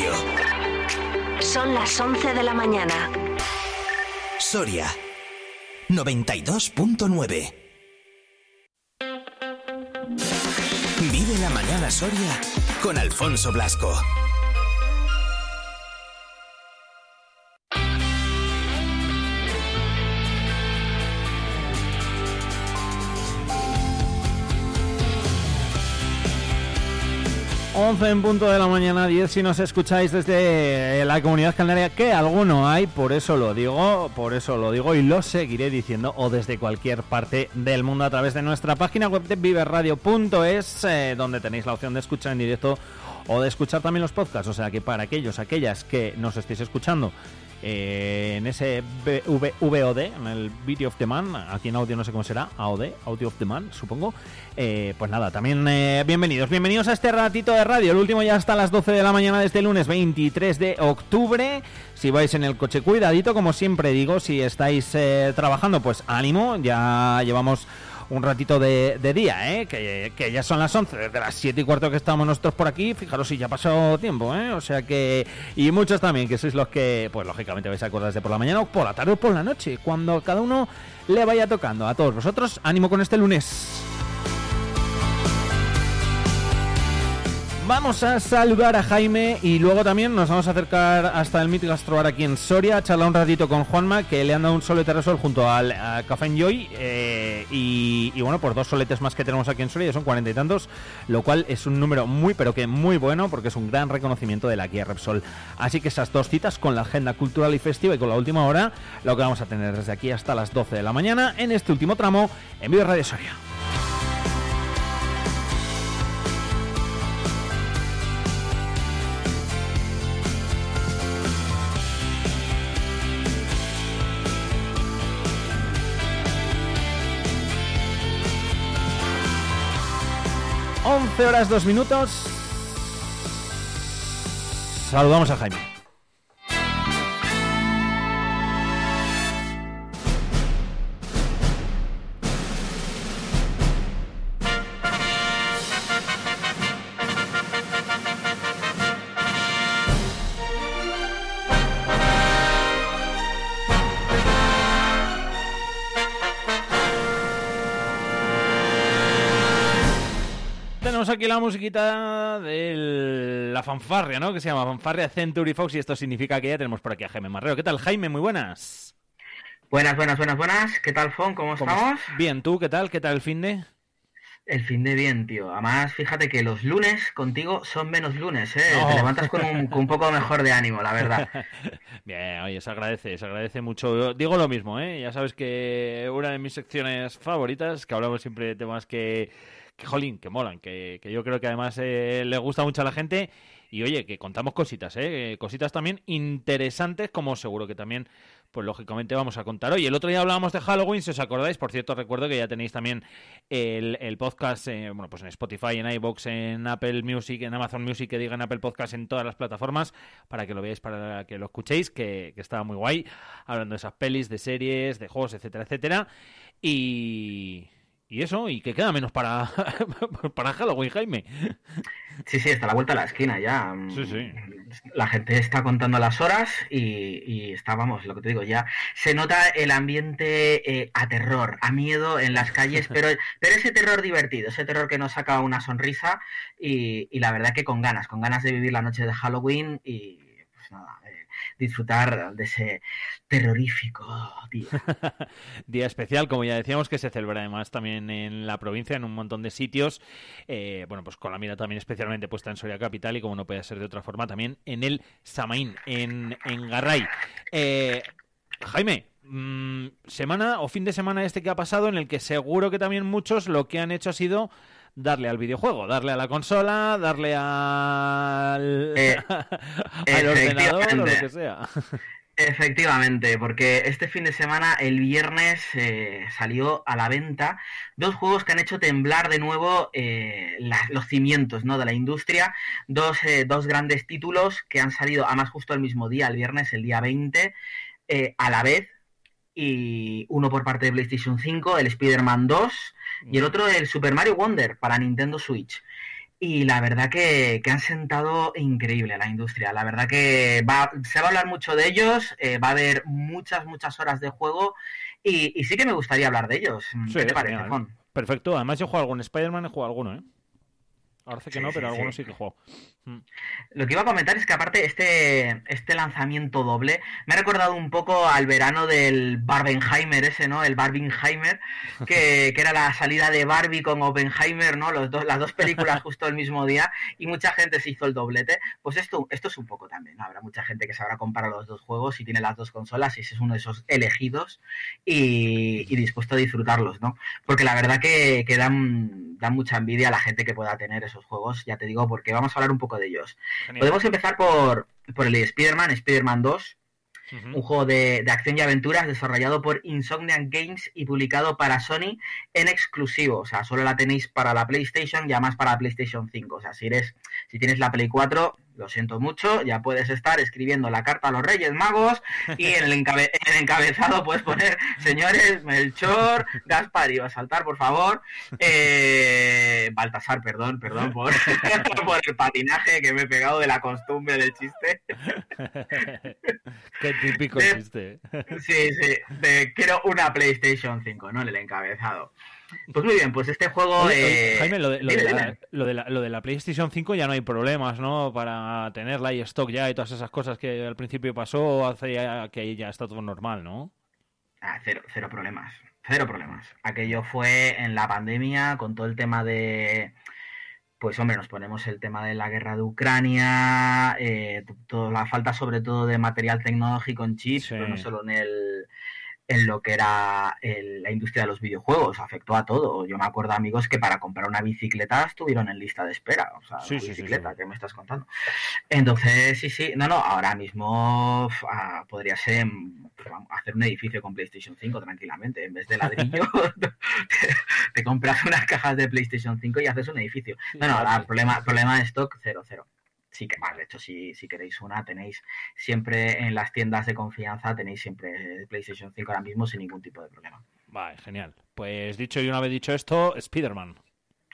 Radio. Son las 11 de la mañana. Soria 92.9. Vive la mañana Soria con Alfonso Blasco. 11 en punto de la mañana, 10 si nos escucháis desde la comunidad canaria, que alguno hay, por eso lo digo, por eso lo digo y lo seguiré diciendo, o desde cualquier parte del mundo a través de nuestra página web de viverradio.es, eh, donde tenéis la opción de escuchar en directo o de escuchar también los podcasts, o sea que para aquellos, aquellas que nos estéis escuchando eh, en ese VOD, en el Video of the Man, aquí en audio no sé cómo será, AOD, Audio of the Man, supongo. Eh, pues nada, también eh, bienvenidos, bienvenidos a este ratito de radio. El último ya está a las 12 de la mañana desde el lunes 23 de octubre. Si vais en el coche, cuidadito, como siempre digo, si estáis trabajando, pues ánimo, ya llevamos un ratito de, día, ¿eh? Que, ya son las 11, desde las 7 y cuarto que estamos nosotros por aquí, fijaros si ya ha pasado tiempo, ¿eh? O sea que... Y muchos también, que sois los que, pues lógicamente vais a acordarse por la mañana o por la tarde o por la noche, cuando cada uno le vaya tocando. A todos vosotros, ánimo con este lunes. Vamos a saludar a Jaime y luego también nos vamos a acercar hasta el Meet Gastrobar aquí en Soria, a charlar un ratito con Juanma, que le han dado un solete sol junto al Café Enjoy eh, y, bueno, por dos soletes más que tenemos aquí en Soria, son cuarenta y tantos, lo cual es un número muy, pero que muy bueno, porque es un gran reconocimiento de la guía Repsol. Así que esas dos citas con la agenda cultural y festiva y con la última hora, lo que vamos a tener desde aquí hasta las 12 de la mañana en este último tramo en Video Radio Soria. 11 horas 2 minutos. Saludamos a Jaime. Aquí la musiquita de la fanfarria, ¿no? Que se llama Fanfarria Century Fox y esto significa que ya tenemos por aquí a Jaime Marrero. ¿Qué tal, Jaime? Muy buenas. Buenas, buenas, buenas, buenas. ¿Qué tal, Fon? ¿Cómo, estamos? Bien, ¿tú qué tal? ¿Qué tal el fin de...? El fin de bien, tío. Además, fíjate que los lunes contigo son menos lunes, ¿eh? Te levantas con un, poco mejor de ánimo, la verdad. bien, oye, se agradece, se agradece mucho. digo lo mismo, ¿eh? Ya sabes que una de mis secciones favoritas, que hablamos siempre de temas que que jolín, que molan, que, yo creo que además eh, le gusta mucho a la gente. Y oye, que contamos cositas, ¿eh? Cositas también interesantes, como seguro que también, pues lógicamente vamos a contar hoy. El otro día hablábamos de Halloween, si os acordáis. Por cierto, recuerdo que ya tenéis también el, podcast, eh, bueno, pues en Spotify, en iBox, en Apple Music, en Amazon Music, que digan Apple Podcast en todas las plataformas, para que lo veáis, para que lo escuchéis, que, que estaba muy guay, hablando de esas pelis, de series, de juegos, etcétera, etcétera. Y y eso, y que queda menos para, para Halloween, Jaime. Sí, sí, está a la vuelta de la esquina ya. Sí, sí. La gente está contando las horas y, y está, vamos, lo que te digo, ya se nota el ambiente eh, a terror, a miedo en las calles, pero, pero ese terror divertido, ese terror que nos saca una sonrisa y, y la verdad que con ganas, con ganas de vivir la noche de Halloween y pues nada, disfrutar de ese terrorífico día. día especial, como ya decíamos, que se celebra además también en la provincia, en un montón de sitios. Eh, bueno, pues con la mira también especialmente puesta en Soria Capital y como no puede ser de otra forma, también en el Samaín, en, en Garray. Eh, Jaime, mm, semana o fin de semana este que ha pasado en el que seguro que también muchos lo que han hecho ha sido darle al videojuego, darle a la consola, darle al, eh, al ordenador o lo que sea. Efectivamente, porque este fin de semana, el viernes, eh, salió a la venta dos juegos que han hecho temblar de nuevo eh, los cimientos ¿no? de la industria. Dos, dos grandes títulos que han salido, además justo el mismo día, el viernes, el día 20, a la vez. Y uno por parte de PlayStation 5, el Spider-Man 2, y el otro el Super Mario Wonder para Nintendo Switch. y la verdad que, han sentado increíble la industria. La verdad que va, se va a hablar mucho de ellos, eh, va a haber muchas, muchas horas de juego y, sí que me gustaría hablar de ellos. ¿Qué te parece, Juan? Perfecto. Además yo juego algún Spider-Man, he jugado alguno, ¿eh? Parece que no, pero algunos sí que juego. Mm. Lo que iba a comentar es que aparte este, este lanzamiento doble me ha recordado un poco al verano del Barbenheimer ese, ¿no? El Barbenheimer, que, que era la salida de Barbie con Oppenheimer, ¿no? Los dos, las dos películas justo el mismo día y mucha gente se hizo el doblete. Pues esto, esto es un poco también, ¿no? Habrá mucha gente que sabrá comparar los dos juegos y tiene las dos consolas y ese es uno de esos elegidos y, dispuesto a disfrutarlos, ¿no? Porque la verdad que, que dan, dan mucha envidia a la gente que pueda tener esos juegos, ya te digo, porque vamos a hablar un poco de ellos. Podemos empezar por, por el de Spider-Man, Spider-Man 2, un juego de, de, acción y aventuras desarrollado por Insomniac Games y publicado para Sony en exclusivo. O sea, solo la tenéis para la PlayStation y además para la PlayStation 5. O sea, si eres, si tienes la Play 4, lo siento mucho, ya puedes estar escribiendo la carta a los Reyes Magos y en el, encabezado puedes poner, señores, Melchor, Gaspar, y saltar, por favor, eh, Baltasar, perdón, perdón por, por el patinaje que me he pegado de la costumbre del chiste. Qué típico chiste. Sí, sí, quiero una PlayStation 5, ¿no? En el encabezado. Pues muy bien, pues este juego. Eh, Jaime, lo de, la, PlayStation 5 ya no hay problemas, ¿no? Para tenerla y stock ya y todas esas cosas que al principio pasó, hace que ahí ya está todo normal, ¿no? Ah, cero, cero problemas. Cero problemas. Aquello fue en la pandemia con todo el tema de. Pues hombre, nos ponemos el tema de la guerra de Ucrania, eh, toda la falta sobre todo de material tecnológico en chips, pero no solo en el en lo que era la industria de los videojuegos, afectó a todo. Yo me acuerdo amigos que para comprar una bicicleta estuvieron en lista de espera, o sea, una bicicleta que me estás contando. Entonces, sí, sí, no, no, ahora mismo ah, podría ser hacer un edificio con PlayStation 5 tranquilamente, en vez de ladrillo, te, compras unas cajas de PlayStation 5 y haces un edificio. No, no, el problema, problema de stock, cero, cero sí que más. De hecho, si, si queréis una, tenéis siempre en las tiendas de confianza, tenéis siempre PlayStation 5 ahora mismo sin ningún tipo de problema. Vale, genial. Pues dicho y una vez dicho esto, Spider-Man.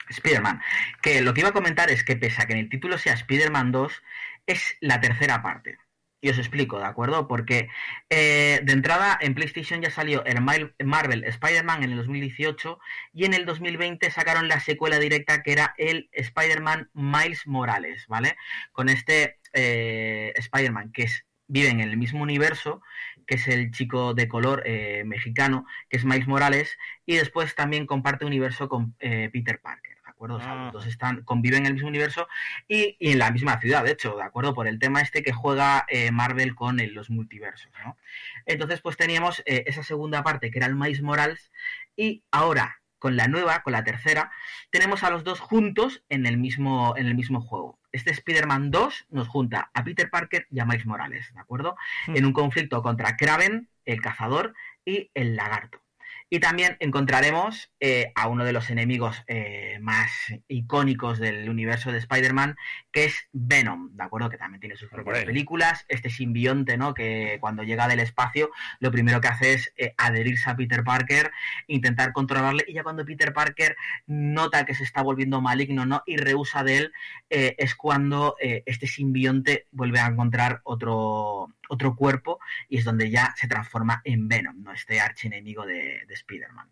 Spider-Man. Que lo que iba a comentar es que pese a que en el título sea Spider-Man 2, es la tercera parte. Y os explico, ¿de acuerdo? Porque eh, de entrada en PlayStation ya salió el Marvel Spider-Man en el 2018 y en el 2020 sacaron la secuela directa que era el Spider-Man Miles Morales, ¿vale? Con este eh, Spider-Man que es, vive en el mismo universo, que es el chico de color eh, mexicano, que es Miles Morales, y después también comparte universo con Peter Parker. ¿De acuerdo? Ah. los dos están, conviven en el mismo universo y, en la misma ciudad, de hecho, ¿de acuerdo? Por el tema este que juega eh, Marvel con los multiversos, ¿no? Entonces, pues teníamos eh, esa segunda parte que era el Miles Morales y ahora con la nueva, con la tercera, tenemos a los dos juntos en el mismo, en el mismo juego. Este Spider-Man 2 nos junta a Peter Parker y a Miles Morales, ¿de acuerdo? Hmm. En un conflicto contra Kraven, el cazador, y el lagarto. Y también encontraremos eh, a uno de los enemigos eh, más icónicos del universo de Spider-Man, que es Venom, ¿de acuerdo? Que también tiene sus propias películas. Este simbionte, ¿no? Que cuando llega del espacio, lo primero que hace es eh, adherirse a Peter Parker, intentar controlarle, y ya cuando Peter Parker nota que se está volviendo maligno, ¿no? Y rehúsa de él, es cuando este simbionte vuelve a encontrar otro otro cuerpo y es donde ya se transforma en Venom, ¿no? este archienemigo de, de Spider-Man.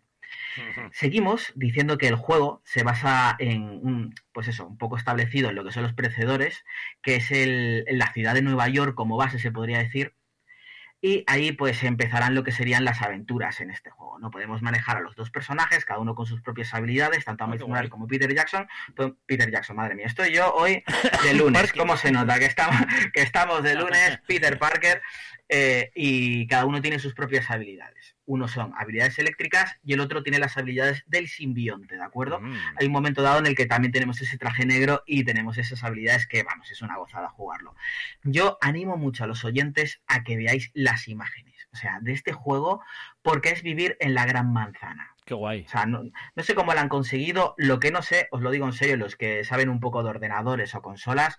Seguimos diciendo que el juego se basa en un, pues eso, un poco establecido en lo que son los precedores, que es el, la ciudad de Nueva York como base, se podría decir, y ahí pues empezarán lo que serían las aventuras en este juego. No podemos manejar a los dos personajes, cada uno con sus propias habilidades, tanto a Miles Morales como Peter Jackson. Pues, Peter Jackson, madre mía, estoy yo hoy de lunes. ¿Cómo se nota que estamos, que estamos de lunes? Peter Parker eh, y cada uno tiene sus propias habilidades. Uno son habilidades eléctricas y el otro tiene las habilidades del simbionte, ¿de acuerdo? Mm. Hay un momento dado en el que también tenemos ese traje negro y tenemos esas habilidades que, vamos, es una gozada jugarlo. Yo animo mucho a los oyentes a que veáis las imágenes, o sea, de este juego, porque es vivir en la gran manzana. Qué guay. O sea, no, sé cómo lo han conseguido. Lo que no sé, os lo digo en serio, los que saben un poco de ordenadores o consolas,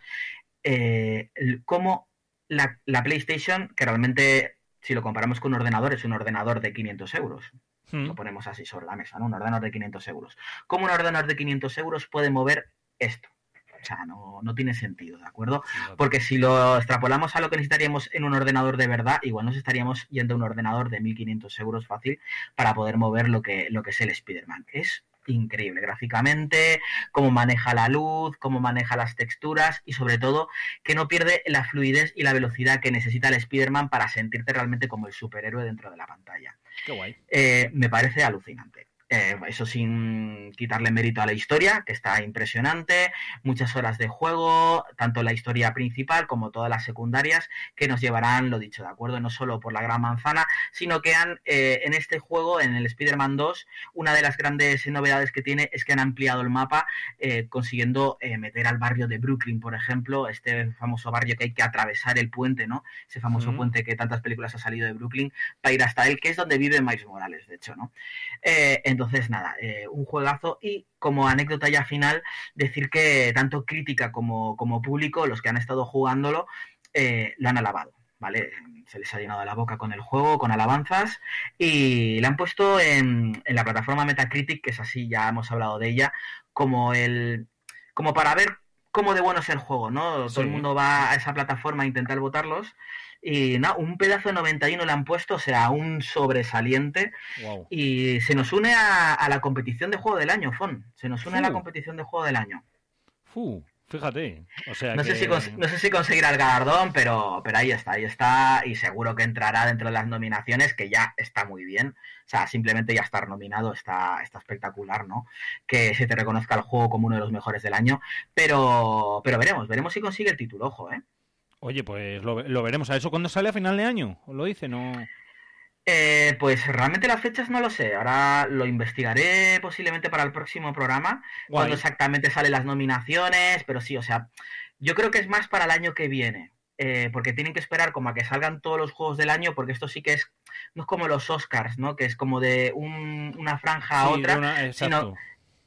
eh, cómo la, PlayStation, que realmente, si lo comparamos con un ordenador, es un ordenador de 500 euros. Hmm. Lo ponemos así sobre la mesa, ¿no? Un ordenador de 500 euros. ¿Cómo un ordenador de 500 euros puede mover esto? sea, no, no tiene sentido, ¿de acuerdo? Porque si lo extrapolamos a lo que necesitaríamos en un ordenador de verdad, igual nos estaríamos yendo a un ordenador de 1.500 euros fácil para poder mover lo que, lo que es el Spider-Man. Es increíble gráficamente, cómo maneja la luz, cómo maneja las texturas y sobre todo que no pierde la fluidez y la velocidad que necesita el Spider-Man para sentirte realmente como el superhéroe dentro de la pantalla. Qué guay. Eh, me parece alucinante. Eh, eso sin quitarle mérito a la historia, que está impresionante, muchas horas de juego, tanto la historia principal como todas las secundarias, que nos llevarán, lo dicho, de acuerdo, no solo por la gran manzana, sino que han, eh, en este juego, en el Spider-Man 2, una de las grandes novedades que tiene es que han ampliado el mapa, eh, consiguiendo meter al barrio de Brooklyn, por ejemplo, este famoso barrio que hay que atravesar el puente, ¿no? Ese famoso puente que tantas películas ha salido de Brooklyn, para ir hasta él, que es donde vive Miles Morales, de hecho, ¿no? Entonces, nada, eh, un juegazo y como anécdota ya final, decir que tanto crítica como, como público, los que han estado jugándolo, eh, lo han alabado. ¿Vale? Se les ha llenado la boca con el juego, con alabanzas, y le han puesto en, la plataforma Metacritic, que es así, ya hemos hablado de ella, como el. como para ver cómo de bueno es el juego, ¿no? Todo el mundo va a esa plataforma a intentar votarlos. Y nada, un pedazo de 91 le han puesto, o sea, un sobresaliente. Y se nos une a, la competición de juego del año, Fon. Se nos une a la competición de juego del año. Fíjate. O sea no, sé si no sé si conseguirá el galardón, pero, pero ahí está, ahí está. Y seguro que entrará dentro de las nominaciones, que ya está muy bien. O sea, simplemente ya estar nominado está, está espectacular, ¿no? Que se te reconozca el juego como uno de los mejores del año. Pero, pero veremos, veremos si consigue el título, ojo, ¿eh? Oye, pues lo, veremos. ¿A eso cuándo sale a final de año? ¿Os lo dice? No. Eh, pues realmente las fechas no lo sé. Ahora lo investigaré posiblemente para el próximo programa. Cuando exactamente salen las nominaciones. Pero sí, o sea, yo creo que es más para el año que viene. Eh, porque tienen que esperar como a que salgan todos los juegos del año, porque esto sí que es, no es como los Oscars, ¿no? Que es como de una franja a otra, sino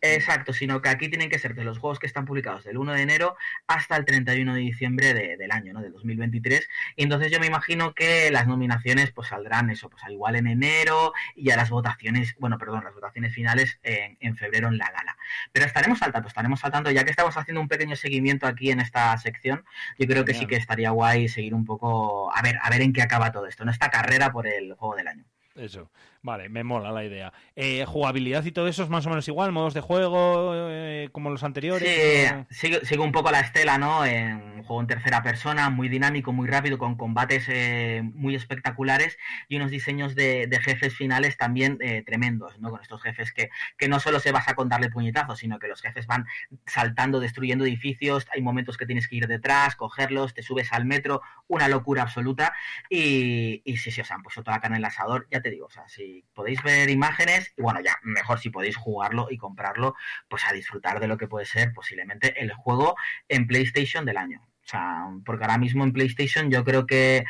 Exacto, sino que aquí tienen que ser de los juegos que están publicados del 1 de enero hasta el 31 de diciembre del año, ¿no? De 2023. Y entonces yo me imagino que las nominaciones pues saldrán eso, pues al igual en enero y ya las votaciones, bueno, perdón, las votaciones finales en, febrero en la gala. Pero estaremos saltando, estaremos saltando, ya que estamos haciendo un pequeño seguimiento aquí en esta sección, yo creo que sí que estaría guay seguir un poco, a ver, a ver en qué acaba todo esto, ¿no? Esta carrera por el juego del año. Eso, vale, me mola la idea. Eh, ¿Jugabilidad y todo eso es más o menos igual? ¿Modos de juego eh, como los anteriores? Sí, sigue, un poco la estela, ¿no? En un juego en tercera persona, muy dinámico, muy rápido, con combates eh, muy espectaculares y unos diseños de, jefes finales también tremendos, ¿no? Con estos jefes que, que no solo se basa con darle puñetazos, sino que los jefes van saltando, destruyendo edificios, hay momentos que tienes que ir detrás, cogerlos, te subes al metro, una locura absoluta y, y sí, sí, o sea, han puesto toda la carne en el asador, ya te digo, o sea, si podéis ver imágenes, y bueno, ya mejor si podéis jugarlo y comprarlo, pues a disfrutar de lo que puede ser posiblemente el juego en PlayStation del año. O sea, porque ahora mismo en PlayStation yo creo que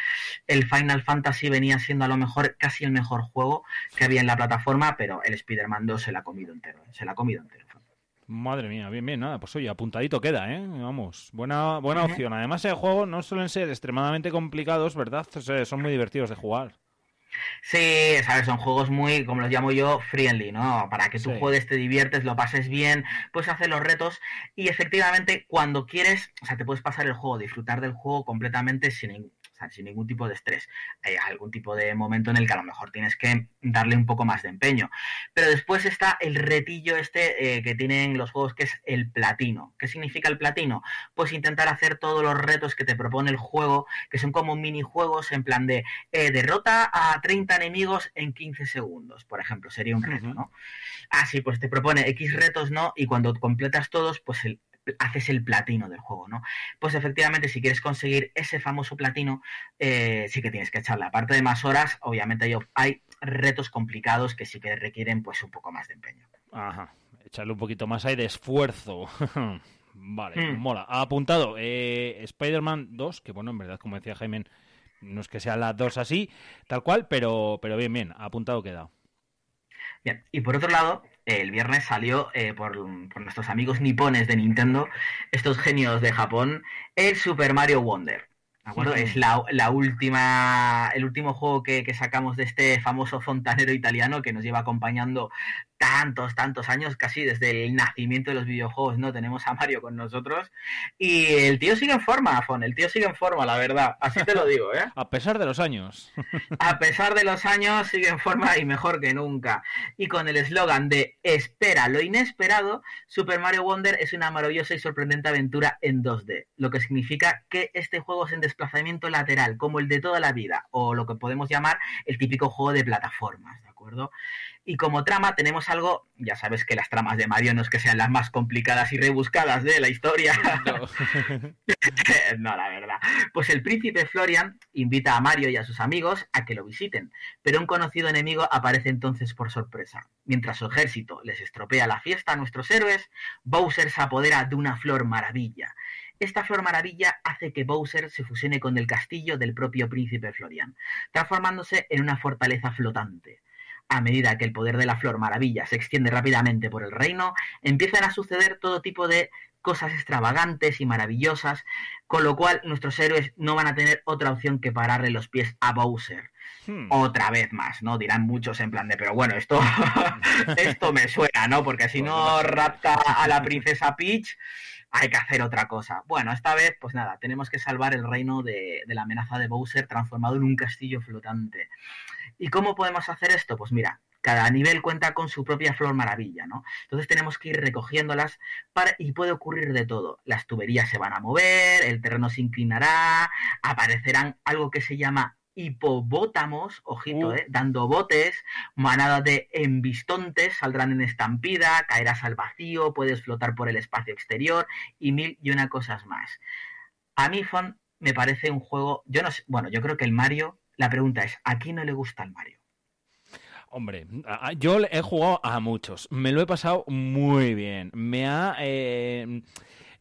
el Final Fantasy venía siendo a lo mejor casi el mejor juego que había en la plataforma, pero el Spider-Man 2 se la ha comido entero, ¿eh? se la ha comido entero. Madre mía, bien, bien, nada, pues oye, apuntadito queda, ¿eh? Vamos, buena, buena opción. Además, el juego no suelen ser extremadamente complicados, ¿verdad? son muy divertidos de jugar. Sí, sabes, son juegos muy, como los llamo yo, friendly, ¿no? Para que tú juegues, te diviertes, lo pases bien, puedes hacer los retos y efectivamente cuando quieres, o sea, te puedes pasar el juego, disfrutar del juego completamente sin, sin ningún tipo de estrés. Hay algún tipo de momento en el que a lo mejor tienes que darle un poco más de empeño. Pero después está el retillo este eh, que tienen los juegos, que es el platino. ¿Qué significa el platino? Pues intentar hacer todos los retos que te propone el juego, que son como minijuegos en plan de eh, derrota a 30 enemigos en 15 segundos, por ejemplo, sería un reto, ¿no? Así, pues te propone X retos, ¿no? Y cuando completas todos, pues el, haces el platino del juego, ¿no? Pues efectivamente, si quieres conseguir ese famoso platino, eh, sí que tienes que echarle. Aparte de más horas, obviamente hay, hay, retos complicados que sí que requieren pues un poco más de empeño. Ajá, echarle un poquito más hay de esfuerzo. vale, hmm. mola. Ha apuntado eh, Spider-Man 2, que bueno, en verdad, como decía Jaime, no es que sea la 2 así, tal cual, pero, pero bien, bien, ha apuntado queda. Bien, y por otro lado, el viernes salió eh, por, nuestros amigos nipones de Nintendo, estos genios de Japón, el Super Mario Wonder. ¿De acuerdo? Es la, la, última, el último juego que, que, sacamos de este famoso fontanero italiano que nos lleva acompañando tantos, tantos años, casi desde el nacimiento de los videojuegos, ¿no? Tenemos a Mario con nosotros. Y el tío sigue en forma, Afon, el tío sigue en forma, la verdad. Así te lo digo, ¿eh? A pesar de los años. A pesar de los años, sigue en forma y mejor que nunca. Y con el eslogan de Espera lo inesperado, Super Mario Wonder es una maravillosa y sorprendente aventura en 2D. Lo que significa que este juego es en desplazamiento lateral, como el de toda la vida, o lo que podemos llamar el típico juego de plataformas, ¿de acuerdo? Y como trama tenemos algo, ya sabes que las tramas de Mario no es que sean las más complicadas y rebuscadas de la historia. No. no, la verdad. Pues el príncipe Florian invita a Mario y a sus amigos a que lo visiten, pero un conocido enemigo aparece entonces por sorpresa. Mientras su ejército les estropea la fiesta a nuestros héroes, Bowser se apodera de una flor maravilla. Esta flor maravilla hace que Bowser se fusione con el castillo del propio príncipe Florian, transformándose en una fortaleza flotante. A medida que el poder de la Flor Maravilla se extiende rápidamente por el reino, empiezan a suceder todo tipo de cosas extravagantes y maravillosas, con lo cual nuestros héroes no van a tener otra opción que pararle los pies a Bowser. Hmm. Otra vez más, ¿no? Dirán muchos en plan de, pero bueno, esto, esto me suena, ¿no? Porque si no rapta a la princesa Peach, hay que hacer otra cosa. Bueno, esta vez, pues nada, tenemos que salvar el reino de, la amenaza de Bowser transformado en un castillo flotante. ¿Y cómo podemos hacer esto? Pues mira, cada nivel cuenta con su propia flor maravilla, ¿no? Entonces tenemos que ir recogiéndolas para, y puede ocurrir de todo. Las tuberías se van a mover, el terreno se inclinará, aparecerán algo que se llama hipobótamos, ojito, uh. eh, dando botes, manadas de embistontes saldrán en estampida, caerás al vacío, puedes flotar por el espacio exterior y mil y una cosas más. A mí, Fon, me parece un juego, yo no sé, bueno, yo creo que el Mario la pregunta es, ¿a quién no le gusta el Mario? Hombre, yo he jugado a muchos. Me lo he pasado muy bien. Me ha... Eh,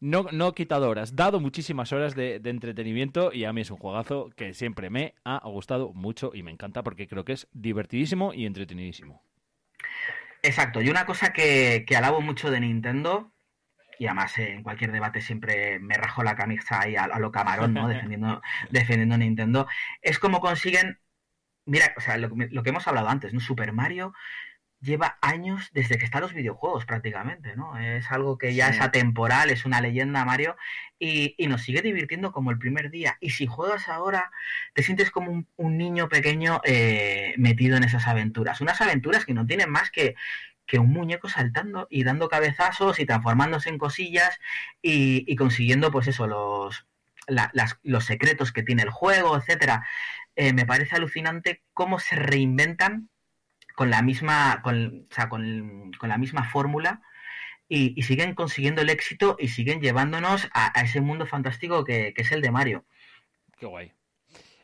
no, no quitado horas, dado muchísimas horas de, entretenimiento y a mí es un juegazo que siempre me ha gustado mucho y me encanta porque creo que es divertidísimo y entretenidísimo. Exacto, y una cosa que, que alabo mucho de Nintendo y además eh, en cualquier debate siempre me rajo la camisa ahí a, lo camarón, ¿no? defendiendo, defendiendo Nintendo. Es como consiguen, mira, o sea, lo, que hemos hablado antes, ¿no? Super Mario lleva años desde que están los videojuegos prácticamente, ¿no? Es algo que ya es atemporal, es una leyenda Mario y, nos sigue divirtiendo como el primer día. Y si juegas ahora, te sientes como un, niño pequeño eh, metido en esas aventuras. Unas aventuras que no tienen más que, que un muñeco saltando y dando cabezazos y transformándose en cosillas y, consiguiendo, pues eso, los, los secretos que tiene el juego, etcétera. Eh, me parece alucinante cómo se reinventan con la misma, con, o sea, con, la misma fórmula y, siguen consiguiendo el éxito y siguen llevándonos a, ese mundo fantástico que, que es el de Mario. Qué guay.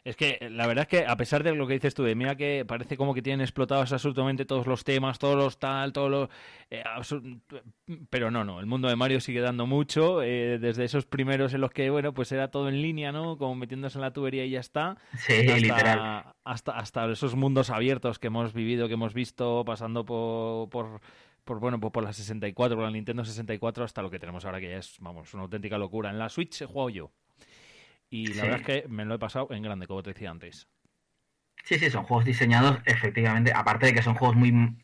Es que la verdad es que a pesar de lo que dices tú, de mira que parece como que tienen explotados absolutamente todos los temas, todos los tal, todos los... Eh, pero no, no, el mundo de Mario sigue dando mucho, eh, desde esos primeros en los que, bueno, pues era todo en línea, ¿no? Como metiéndose en la tubería y ya está. Sí, hasta, literal. Hasta, hasta esos mundos abiertos que hemos vivido, que hemos visto, pasando por... por por bueno, pues por la 64, por la Nintendo 64 hasta lo que tenemos ahora que ya es, vamos, una auténtica locura. En la Switch he jugado yo. Y la verdad es que me lo he pasado en grande, como te decía antes. Sí, sí, son juegos diseñados, efectivamente, aparte de que son juegos muy,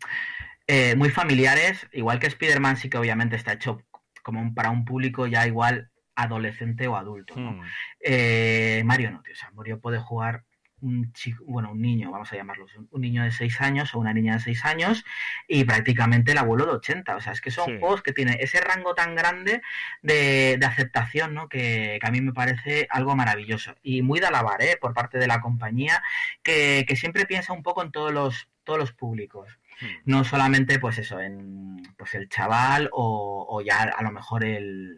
eh, muy familiares, igual que Spider-Man sí que obviamente está hecho como para un público ya igual adolescente o adulto. ¿no? Hmm. Eh, Mario no, tío, o sea, Mario puede jugar un chico, bueno, un niño, vamos a llamarlo, un niño de 6 años o una niña de 6 años y prácticamente el abuelo de 80. O sea, es que son juegos que tienen ese rango tan grande de, aceptación, ¿no? Que, a mí me parece algo maravilloso. Y muy de alabar, ¿eh? Por parte de la compañía, que, que siempre piensa un poco en todos los, todos los públicos. Hmm. No solamente, pues eso, en pues el chaval o, o ya a lo mejor el,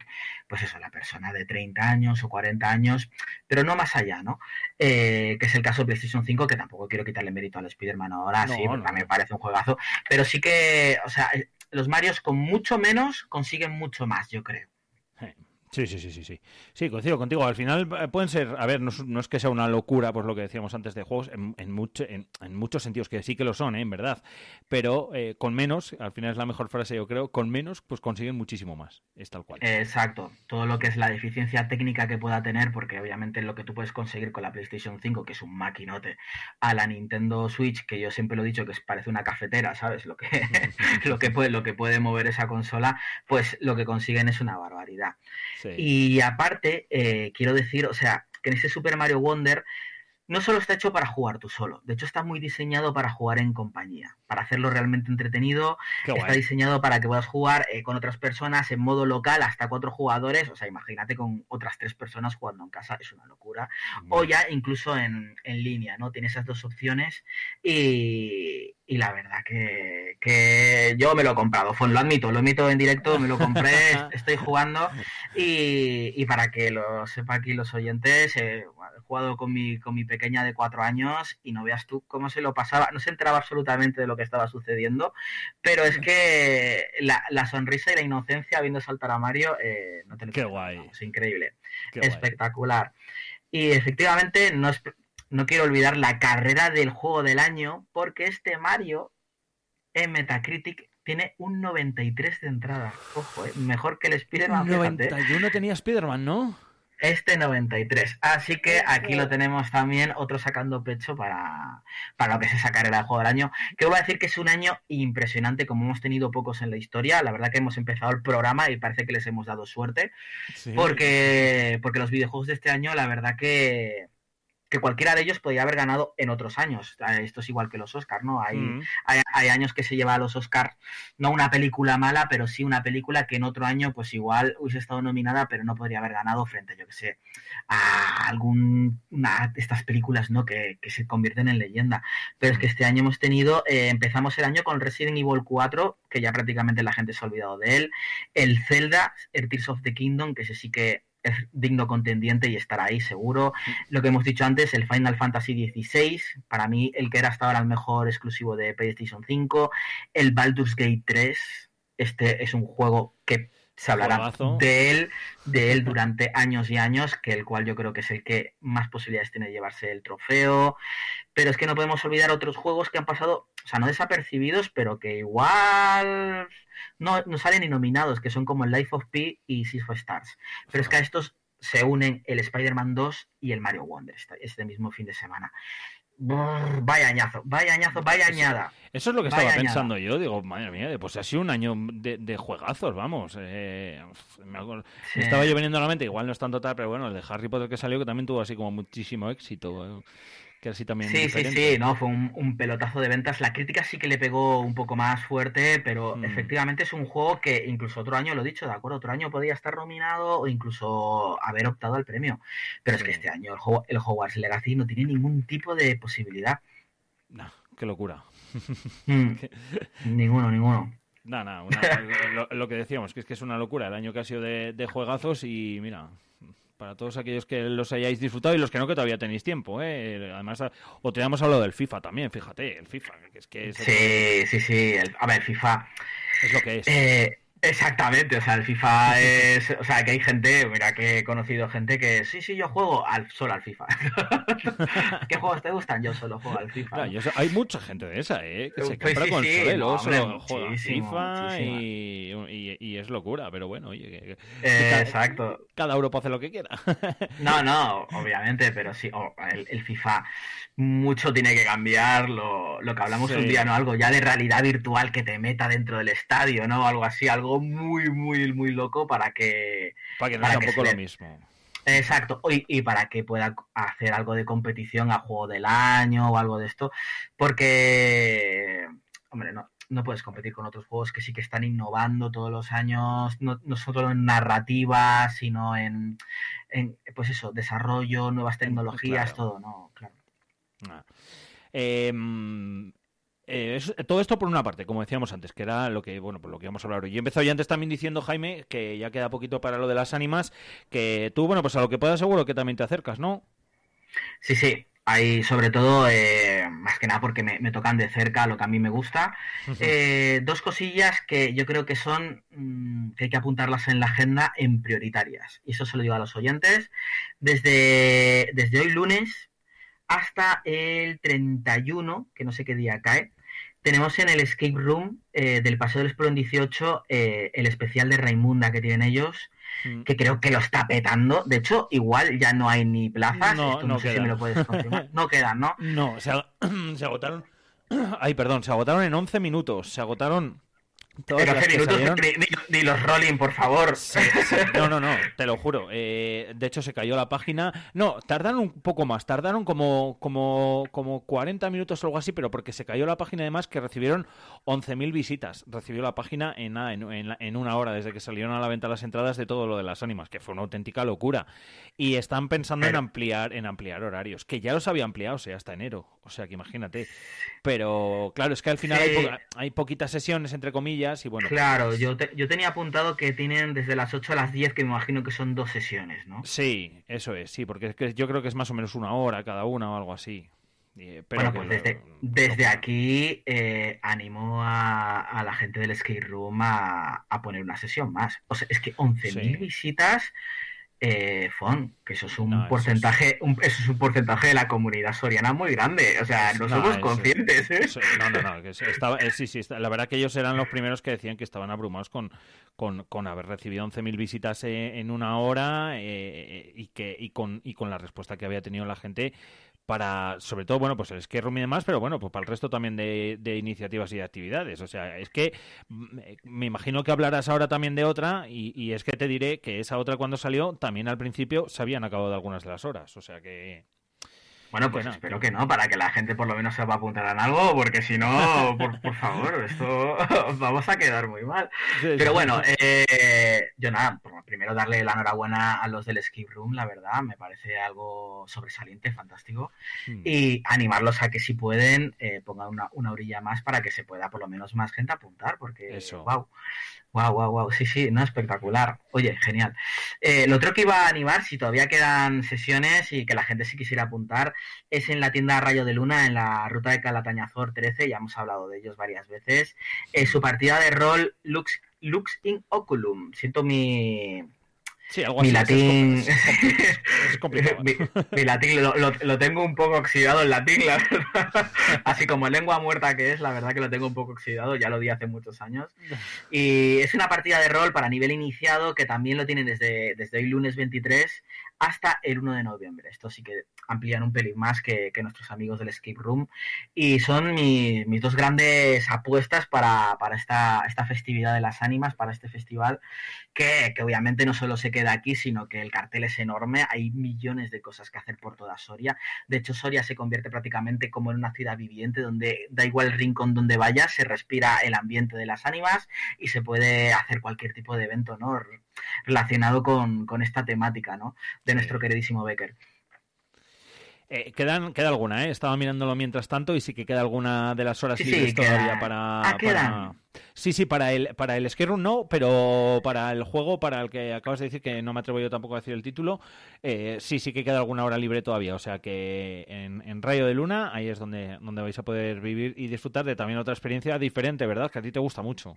pues eso, la persona de 30 años o 40 años, pero no más allá, ¿no? Eh, que es el caso de PlayStation 5, que tampoco quiero quitarle mérito al Spider-Man ahora, sí, porque me parece un juegazo, pero sí que, o sea, los Marios con mucho menos consiguen mucho más, yo creo. Sí, sí, sí, sí, sí. Sí, coincido contigo. Al final eh, pueden ser, a ver, no, es que sea una locura, pues lo que decíamos antes de juegos, en, en, mucho, en, muchos sentidos, que sí que lo son, ¿eh? en verdad. Pero eh, con menos, al final es la mejor frase, yo creo, con menos, pues consiguen muchísimo más. Es tal cual. Exacto. Todo lo que es la deficiencia técnica que pueda tener, porque obviamente lo que tú puedes conseguir con la PlayStation 5, que es un maquinote, a la Nintendo Switch, que yo siempre lo he dicho que parece una cafetera, ¿sabes? Lo que, lo que, puede, lo que puede mover esa consola, pues lo que consiguen es una barbaridad. Y aparte, eh, quiero decir, o sea, que en este Super Mario Wonder no solo está hecho para jugar tú solo, de hecho está muy diseñado para jugar en compañía, para hacerlo realmente entretenido. está diseñado para que puedas jugar eh, con otras personas en modo local, hasta cuatro jugadores, o sea, imagínate con otras tres personas jugando en casa, es una locura. O ya incluso en, en, línea, ¿no? Tiene esas dos opciones y, y la verdad que, que, yo me lo he comprado, lo admito, lo admito en directo, me lo compré, estoy jugando y, y, para que lo sepa aquí los oyentes, he jugado con mi, con mi pequeña de cuatro años y no veas tú cómo se lo pasaba, no se enteraba absolutamente de lo que estaba sucediendo, pero es que la, la sonrisa y la inocencia viendo saltar a Mario, eh, no te lo Qué guay. es increíble, espectacular. Y efectivamente no es no quiero olvidar la carrera del juego del año, porque este Mario en Metacritic tiene un 93 de entrada. Ojo, eh, mejor que el Spider-Man. 91 tenía Spider-Man, ¿no? Este 93. Así que aquí lo tenemos también, otro sacando pecho para, para lo que es esa carrera del juego del año. Que voy a decir que es un año impresionante, como hemos tenido pocos en la historia. La verdad que hemos empezado el programa y parece que les hemos dado suerte. Porque, porque los videojuegos de este año, la verdad que que cualquiera de ellos podría haber ganado en otros años. Esto es igual que los Oscars, ¿no? Hay, mm. hay, años que se lleva a los Oscars no una película mala, pero sí una película que en otro año pues igual hubiese estado nominada, pero no podría haber ganado frente, yo que sé, a alguna de estas películas, ¿no? Que, se convierten en leyenda. Pero es que mm. este año hemos tenido, eh, empezamos el año con Resident Evil 4, que ya prácticamente la gente se ha olvidado de él, el Zelda, el Tears of the Kingdom, que ese sí que es digno contendiente y estará ahí seguro. Lo que hemos dicho antes, el Final Fantasy XVI, para mí el que era hasta ahora el mejor exclusivo de PlayStation 5, el Baldur's Gate 3, este es un juego que se hablará de él, de él durante años y años, que el cual yo creo que es el que más posibilidades tiene de llevarse el trofeo. Pero es que no podemos olvidar otros juegos que han pasado, o sea, no desapercibidos, pero que igual no, no salen ni nominados, que son como el Life of Pi y Six of Stars. Pero es que a estos se unen el Spider-Man 2 y el Mario Wonder este, este mismo fin de semana vaya añazo, vaya añazo, vaya añada. Eso es lo que estaba pensando yo. Digo, madre mía, pues ha sido un año de, juegazos, vamos. Eh, estaba yo veniendo a la mente, igual no es tanto tal, pero bueno, el de Harry Potter que salió que también tuvo así como muchísimo éxito. Eh también. Sí, sí, sí, no, fue un, pelotazo de ventas. La crítica sí que le pegó un poco más fuerte, pero mm. efectivamente es un juego que incluso otro año, lo he dicho, de acuerdo, otro año podía estar nominado o incluso haber optado al premio. Pero es que este año el, el Hogwarts Legacy no tiene ningún tipo de posibilidad. No, qué locura. Mm. ninguno, ninguno. No, no, lo, que decíamos, que es que es una locura el año que ha sido de juegazos y mira, para todos aquellos que los hayáis disfrutado y los que no, que todavía tenéis tiempo. ¿eh? Además, o te hemos hablado del FIFA también, fíjate, el FIFA. Que es que sí, sí, sí, a ver, FIFA... Es lo que es. Eh, Exactamente, o sea, el FIFA es, o sea, que hay gente, mira que he conocido gente que sí, sí, yo juego al, solo al FIFA. ¿Qué juegos te gustan? Yo solo juego al FIFA. hay mucha gente de esa, ¿eh? Que se pues compra sí, solo juega al FIFA y, y, es locura, pero bueno, oye, exacto. Cada Europa hace lo que quiera. no, no, obviamente, pero sí, el, el FIFA mucho tiene que cambiar lo, lo que hablamos un día, ¿no? Algo ya de realidad virtual que te meta dentro del estadio, ¿no? Algo así, algo muy, muy, muy loco para que... Para que no sea un poco lo mismo. Exacto, y, y, para que pueda hacer algo de competición a juego del año o algo de esto, porque, hombre, no, no puedes competir con otros juegos que sí que están innovando todos los años, no, no solo en narrativa, sino en, en, pues eso, desarrollo, nuevas tecnologías, todo, ¿no? Claro. Ah. Em, eh, todo esto por una parte, como decíamos antes, que era lo que, bueno, por lo que íbamos a hablar hoy. Yo he empezado ya antes también diciendo, Jaime, que ya queda poquito para lo de las ánimas, que tú, bueno, pues a lo que puedas seguro que también te acercas, ¿no? Sí, sí. hay sobre todo, eh, más que nada porque me, tocan de cerca lo que a mí me gusta. Eh, dos cosillas que yo creo que son, mm, que hay que apuntarlas en la agenda en prioritarias. Y eso se lo digo a los oyentes. Desde, desde hoy lunes hasta el 31, que no sé qué día cae, tenemos en el Escape Room eh, del Paseo del Explorón 18 el especial de Raimunda que tienen ellos Mm. que creo que lo está petando. De hecho, igual ya no hay ni plazas. No, no, sé si me lo puedes confirmar. No quedan, ¿no? No, se, se agotaron. Ay, perdón, se agotaron en 11 minutos. Se agotaron pero ni, los rolling, por favor. No, no, no, te lo juro. Eh, de hecho, se cayó la página. No, tardaron un poco más. Tardaron como, como, como 40 minutos o algo así, pero porque se cayó la página además que recibieron 11.000 visitas. Recibió la página en, en, en, una hora, desde que salieron a la venta las entradas de todo lo de las ánimas, que fue una auténtica locura. Y están pensando en ampliar en ampliar horarios, que ya los había ampliado, o sea, hasta enero. O sea, que imagínate. Pero claro, es que al final hay, hay poquitas sesiones, entre comillas y bueno. Claro, pues yo, yo tenía apuntado que tienen desde las 8 a las 10, que me imagino que son dos sesiones, ¿no? Sí, eso es, sí, porque es que yo creo que es más o menos una hora cada una o algo así. bueno, pues desde, desde aquí eh, animo a, la gente del skate room a, poner una sesión más. O sea, es que 11.000 visitas eh, FON, que eso es un porcentaje, Un, eso es un porcentaje de la comunidad soriana muy grande. O sea, no, somos conscientes. ¿eh? no, no, no. estaba, eh, sí, sí, la verdad que ellos eran los primeros que decían que estaban abrumados con, con, con haber recibido 11.000 visitas eh, en una hora y que y con, y con la respuesta que había tenido la gente para, sobre todo, bueno, pues el skate room y demás, pero bueno, pues para el resto también de, iniciativas y de actividades. O sea, es que mm, me imagino que hablarás ahora también de otra y, y, es que te diré que esa otra cuando salió también al principio se habían acabado algunas de las horas. O sea que... Bueno, pues espero que no, para que la gente por lo menos se va a apuntar en algo, porque si no, por, favor, esto vamos a quedar muy mal. Pero bueno, eh, yo nada, primero darle la enhorabuena a los del Skip Room, la verdad, me parece algo sobresaliente, fantástico. Hmm. Y animarlos a que si pueden, eh, pongan una, una, orilla más para que se pueda por lo menos más gente apuntar, porque, Eso. wow, Wow, wow, wow. Sí, sí, no, espectacular. Oye, genial. Eh, lo otro que iba a animar, si todavía quedan sesiones y que la gente sí quisiera apuntar, es en la tienda Rayo de Luna, en la ruta de Calatañazor 13, ya hemos hablado de ellos varias veces. Eh, su partida de rol Lux, Lux in Oculum. Siento mi, Sí, algo mi latín. Es, complicado. mi, latín lo, tengo un poco oxidado el latín, la verdad. Así como lengua muerta que es, la verdad que lo tengo un poco oxidado, ya lo di hace muchos años. Y es una partida de rol para nivel iniciado que también lo tienen desde, desde hoy lunes 23 hasta el 1 de noviembre. Esto sí que amplían un pelín más que, nuestros amigos del Escape Room. Y son mis dos grandes apuestas para, esta, esta, festividad de las ánimas, para este festival, que, obviamente no solo se queda aquí, sino que el cartel es enorme. Hay millones de cosas que hacer por toda Soria. De hecho, Soria se convierte prácticamente como en una ciudad viviente, donde da igual el rincón donde vaya, se respira el ambiente de las ánimas y se puede hacer cualquier tipo de evento, ¿no? Relacionado con, esta temática, ¿no? De nuestro queridísimo Becker. Eh, quedan, queda alguna, ¿eh? Estaba mirándolo mientras tanto y sí que queda alguna de las horas libres todavía para, ah, Sí, sí, para el, para el Room no, pero para el juego, para el que acabas de decir, que no me atrevo yo tampoco a decir el título, eh, sí, sí que queda alguna hora libre todavía. O sea que en, en, Rayo de Luna, ahí es donde, donde vais a poder vivir y disfrutar de también otra experiencia diferente, ¿verdad? Que a ti te gusta mucho.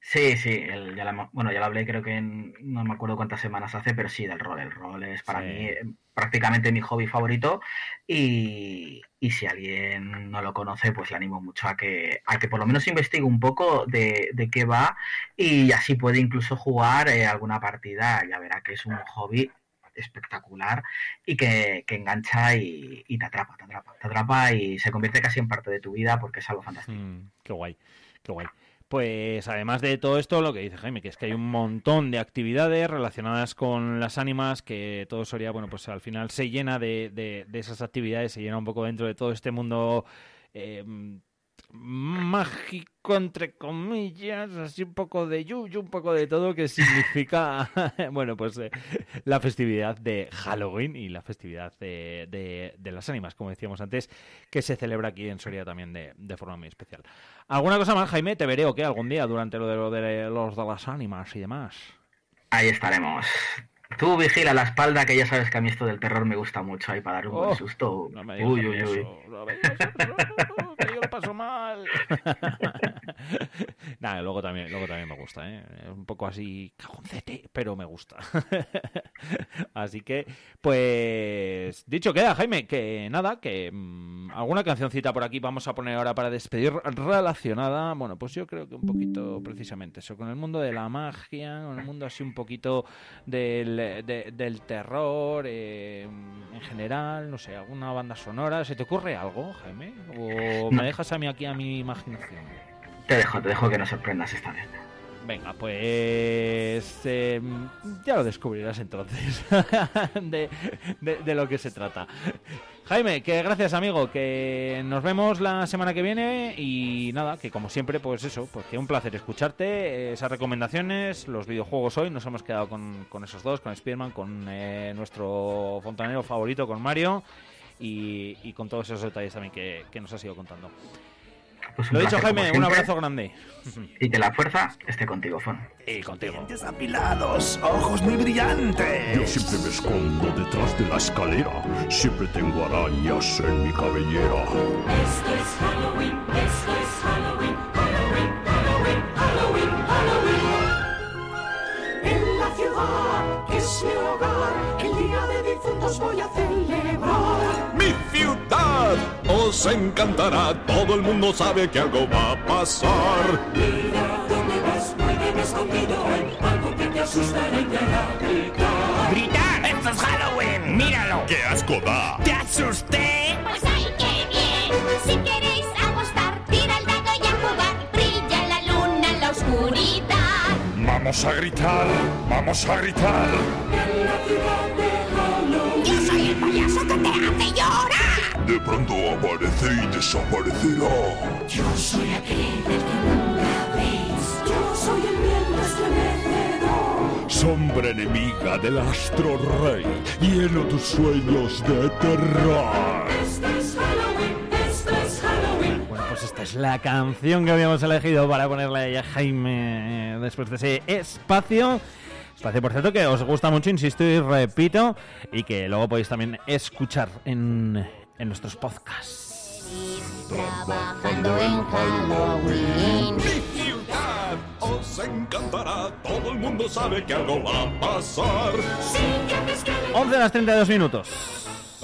Sí, sí, ya bueno, ya lo hablé creo que no me acuerdo cuántas semanas hace, pero sí, del rol. El rol es para mí eh, prácticamente mi hobby favorito y, si alguien no lo conoce, pues le animo mucho a que, a que por lo menos investigue un poco de, qué va y así puede incluso jugar eh, alguna partida. Ya verá que es un hobby espectacular y que, engancha y, te atrapa, te atrapa, te atrapa y se convierte casi en parte de tu vida porque es algo fantástico. Mm, qué guay, qué guay. Pues además de todo esto, lo que dice Jaime, que es que hay un montón de actividades relacionadas con las ánimas, que todo sería, bueno, pues al final se llena de, de, de esas actividades, se llena un poco dentro de todo este mundo eh, mágico, entre comillas, así un poco de yuyu, un poco de todo, que significa, bueno, pues eh, la festividad de Halloween y la festividad de, de, las ánimas, como decíamos antes, que se celebra aquí en Soria también de, de, forma muy especial. ¿Alguna cosa más, Jaime? Te veré o qué algún día durante lo de, lo de los de las ánimas y demás. Ahí estaremos. Tú vigila la espalda, que ya sabes que a mí esto del terror me gusta mucho ahí para dar un buen Oh, susto. No me digas uy, uy, uy. eso, no me digas eso, que yo lo paso mal. Nada, luego también, luego también me gusta, ¿eh? Es un poco así cajoncete, pero me gusta. así que, pues, dicho queda, Jaime, que nada, que mm, alguna cancioncita por aquí vamos a poner ahora para despedir relacionada, bueno, pues yo creo que un poquito precisamente eso, con el mundo de la magia, con el mundo así un poquito del, de- del terror eh, en general, no sé, alguna banda sonora. ¿Se te ocurre algo, Jaime? ¿O me dejas a mí aquí a mi imaginación? Te dejo, te dejo que nos sorprendas esta vez. Venga, pues eh, ya lo descubrirás entonces de, de- de lo que se trata. Jaime, que gracias amigo, que nos vemos la semana que viene y nada, que como siempre, pues eso, pues que un placer escucharte, eh, esas recomendaciones, los videojuegos hoy, nos hemos quedado con, con esos dos, con Spiderman, con eh, nuestro fontanero favorito, con Mario y, y con todos esos detalles también que, que nos has ido contando. Pues un Lo dicho Jaime, un abrazo grande. Y que la fuerza esté contigo, Fon. Y contigo. Dientes apilados, ojos muy brillantes. Yo siempre me escondo detrás de la escalera. Siempre tengo arañas en mi cabellera. Esto es Halloween, esto es Halloween, Halloween, Halloween, Halloween, Halloween. En la ciudad que es mi hogar, el día de difuntos voy a celebrar. Ciudad os encantará. Todo el mundo sabe que algo va a pasar. Mira dónde vas, muy bien escondido, hay algo que te asustará y te hará gritar. ¡Gritar! ¡Esto es Halloween! ¡Míralo! ¡Qué asco da! ¡Te asusté! Pues ay, qué bien. Si queréis apostar, tira el dado y a jugar. Brilla la luna en la oscuridad. Vamos a gritar, vamos a gritar. En la ciudad de Halloween. Yo soy el payaso que te hace llorar. De pronto aparece y desaparecerá. Yo soy aquel del que nunca veis. Yo soy el viento estremecedor. Sombra enemiga del astro rey. Lleno tus sueños de terror. Esto es Halloween, esto es Halloween. Bueno, pues esta es la canción que habíamos elegido para ponerle a Jaime después de ese espacio. Espacio, por cierto, que os gusta mucho, insisto y repito, y que luego podéis también escuchar en, en nuestros podcasts. Trabajando en Halloween. Mi ciudad os encantará. Todo el mundo sabe que algo va a pasar. 11 de las 32 minutos.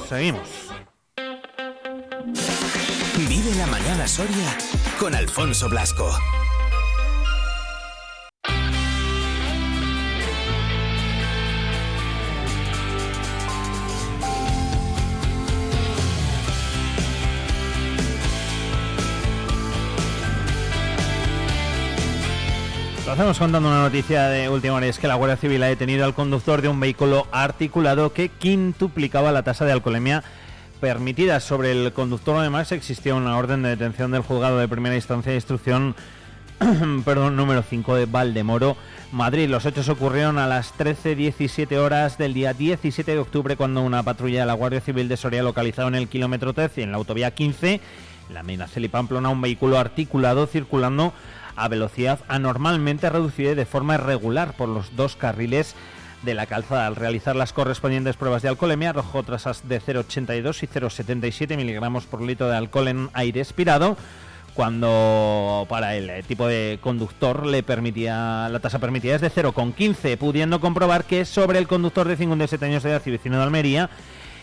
Seguimos. Vive la mañana Soria con Alfonso Blasco. Hacemos contando una noticia de última hora, es que la Guardia Civil ha detenido al conductor de un vehículo articulado que quintuplicaba la tasa de alcoholemia permitida. Sobre el conductor además existía una orden de detención del juzgado de primera instancia de instrucción perdón, número 5 de Valdemoro, Madrid. Los hechos ocurrieron a las 13.17 horas del día 17 de octubre cuando una patrulla de la Guardia Civil de Soria localizado en el kilómetro 13 en la autovía 15, en la Medinaceli Pamplona, un vehículo articulado circulando a velocidad anormalmente reducida y de forma irregular por los dos carriles de la calzada. Al realizar las correspondientes pruebas de alcoholemia, arrojó trazas de 0,82 y 0,77 miligramos por litro de alcohol en aire expirado, cuando para el eh, tipo de conductor le permitía la tasa permitida es de 0,15, pudiendo comprobar que sobre el conductor de 57 años de edad y vecino de Almería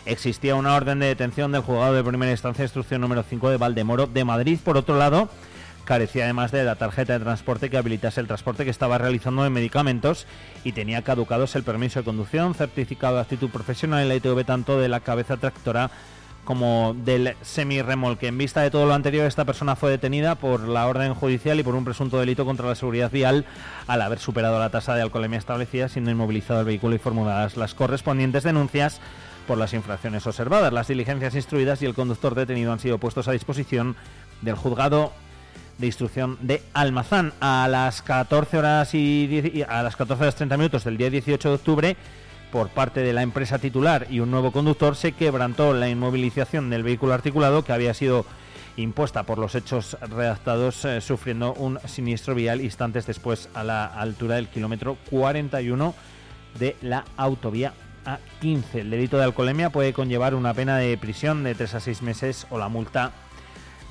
existía una orden de detención del juzgado de primera instancia de instrucción número 5 de Valdemoro de Madrid. Por otro lado, carecía además de la tarjeta de transporte que habilitase el transporte que estaba realizando de medicamentos y tenía caducados el permiso de conducción, certificado de actitud profesional y la ITV tanto de la cabeza tractora como del semirremolque. En vista de todo lo anterior, esta persona fue detenida por la orden judicial y por un presunto delito contra la seguridad vial al haber superado la tasa de alcoholemia establecida, siendo inmovilizado el vehículo y formuladas las correspondientes denuncias por las infracciones observadas. Las diligencias instruidas y el conductor detenido han sido puestos a disposición del juzgado de instrucción de Almazán a las 14 horas y 10 y a las 14 horas 30 minutos del día 18 de octubre por parte de la empresa titular y un nuevo conductor se quebrantó la inmovilización del vehículo articulado que había sido impuesta por los hechos redactados eh, sufriendo un siniestro vial instantes después a la altura del kilómetro 41 de la autovía A15. El delito de alcoholemia puede conllevar una pena de prisión de 3 a 6 meses o la multa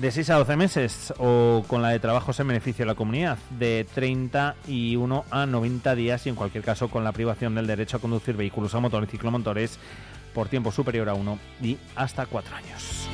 de 6 a 12 meses o con la de trabajos en beneficio de la comunidad de 31 a 90 días y en cualquier caso con la privación del derecho a conducir vehículos a motor y ciclomotores por tiempo superior a 1 y hasta 4 años.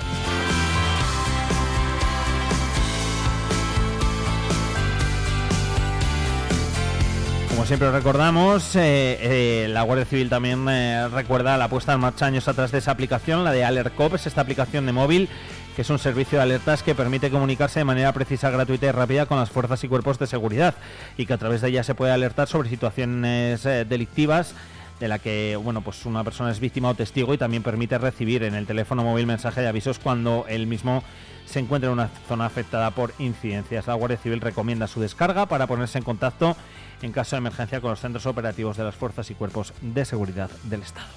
Como siempre recordamos, eh, eh, la Guardia Civil también eh, recuerda la puesta en marcha años atrás de esa aplicación, la de AlertCop, es esta aplicación de móvil que es un servicio de alertas que permite comunicarse de manera precisa, gratuita y rápida con las fuerzas y cuerpos de seguridad y que a través de ella se puede alertar sobre situaciones delictivas de la que bueno pues una persona es víctima o testigo y también permite recibir en el teléfono móvil mensaje de avisos cuando él mismo se encuentra en una zona afectada por incidencias. La Guardia Civil recomienda su descarga para ponerse en contacto en caso de emergencia con los centros operativos de las fuerzas y cuerpos de seguridad del Estado.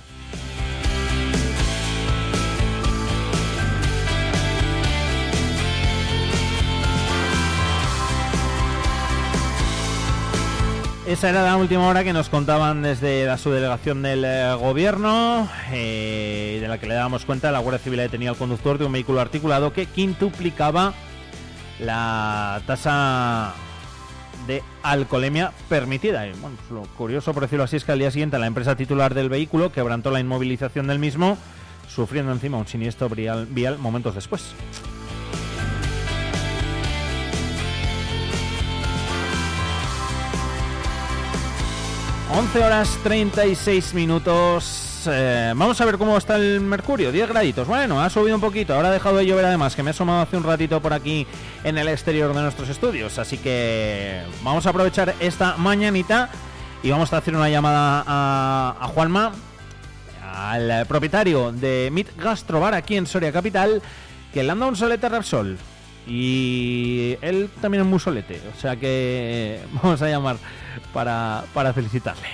'Esa era la última hora que nos contaban desde la subdelegación del eh, gobierno, eh, de la que le dábamos cuenta, la Guardia Civil detenía al conductor de un vehículo articulado que quintuplicaba la tasa de alcoholemia permitida. Lo curioso, por decirlo así, es que al día siguiente la empresa titular del vehículo quebrantó la inmovilización del mismo, sufriendo encima un siniestro vial momentos después. 11 horas 36 minutos. Eh, vamos a ver cómo está el mercurio. 10 graditos. Bueno, ha subido un poquito. Ahora ha dejado de llover además, que me he asomado hace un ratito por aquí en el exterior de nuestros estudios. Así que vamos a aprovechar esta mañanita y vamos a hacer una llamada a, Juanma, al propietario de Mit Gastrobar aquí en Soria Capital, que le anda un solete Repsol. Y él también es muy solete. O sea que vamos a llamar para, para felicitarle.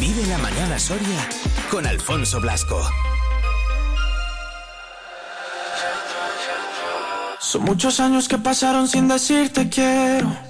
Vive la mañana Soria con Alfonso Blasco. Son muchos años que pasaron sin decirte quiero.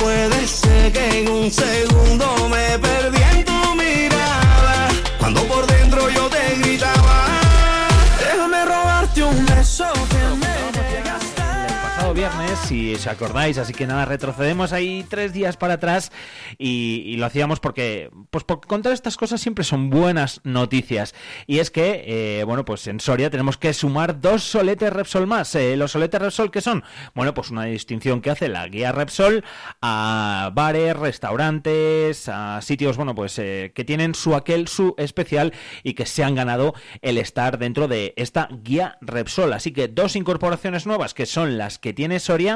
Puede ser que en un segundo me perdí en tu mirada. Cuando por dentro yo te gritaba, déjame robarte un beso que me pasado viernes, si os acordáis, así que nada, retrocedemos ahí tres días para atrás y, lo hacíamos porque, pues por contar estas cosas siempre son buenas noticias. Y es que, eh, bueno, pues en Soria tenemos que sumar dos soletes Repsol más. Eh, los soletes Repsol, que son? Bueno, pues una distinción que hace la guía Repsol a bares, restaurantes, a sitios, bueno, pues eh, que tienen su aquel, su especial y que se han ganado el estar dentro de esta guía Repsol. Así que dos incorporaciones nuevas que son las que tiene Soria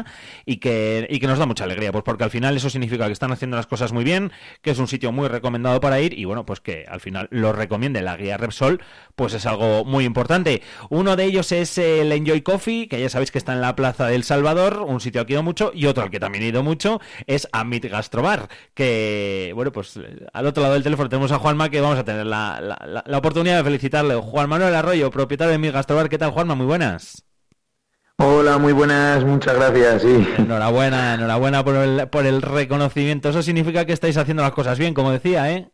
y que, y que nos da mucha alegría, pues porque al final eso significa que están haciendo las cosas muy bien, que es un sitio muy recomendado para ir y bueno, pues que al final lo recomiende la guía Repsol, pues es algo muy importante. Uno de ellos es el Enjoy Coffee, que ya sabéis que está en la Plaza del Salvador, un sitio que he ido mucho, y otro al que también he ido mucho es Amit Gastrobar, que bueno, pues al otro lado del teléfono tenemos a Juanma que vamos a tener la, la, la oportunidad de felicitarle. Juan Manuel Arroyo, propietario de Amit Gastrobar, ¿qué tal Juanma? Muy buenas. Hola, muy buenas, muchas gracias. Enhorabuena, enhorabuena por el, por el reconocimiento. Eso significa que estáis haciendo las cosas bien, como decía, ¿eh?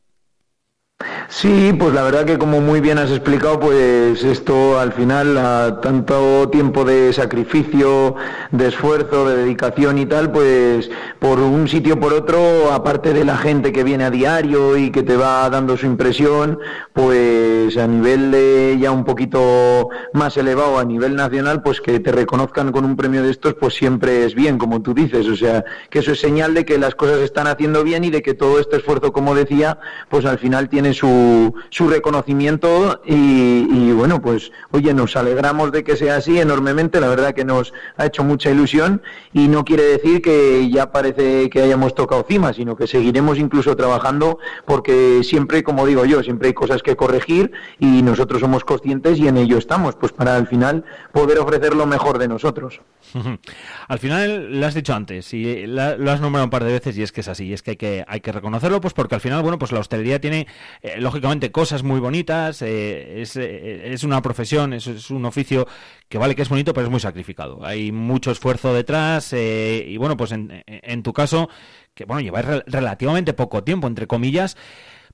Sí, pues la verdad que como muy bien has explicado, pues esto al final, a tanto tiempo de sacrificio, de esfuerzo, de dedicación y tal, pues por un sitio por otro, aparte de la gente que viene a diario y que te va dando su impresión, pues a nivel de ya un poquito más elevado, a nivel nacional, pues que te reconozcan con un premio de estos, pues siempre es bien, como tú dices, o sea, que eso es señal de que las cosas están haciendo bien y de que todo este esfuerzo, como decía, pues al final tiene su, su reconocimiento y, y, bueno, pues oye, nos alegramos de que sea así enormemente, la verdad que nos ha hecho mucha ilusión y no quiere decir que ya parece que hayamos tocado cima, sino que seguiremos incluso trabajando porque siempre, como digo yo, siempre hay cosas que corregir y nosotros somos conscientes y en ello estamos, pues para al final poder ofrecer lo mejor de nosotros. Al final lo has dicho antes y lo has nombrado un par de veces y es que es así, es que hay que, hay que reconocerlo pues porque al final, bueno, pues la hostelería tiene eh, lógicamente cosas muy bonitas, eh, es, eh, es, una profesión, es, es, un oficio que vale que es bonito pero es muy sacrificado, hay mucho esfuerzo detrás y bueno, pues en, en, tu caso, que bueno, lleváis relativamente poco tiempo, entre comillas,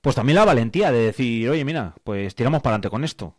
pues también la valentía de decir, oye, mira, pues tiramos para adelante con esto.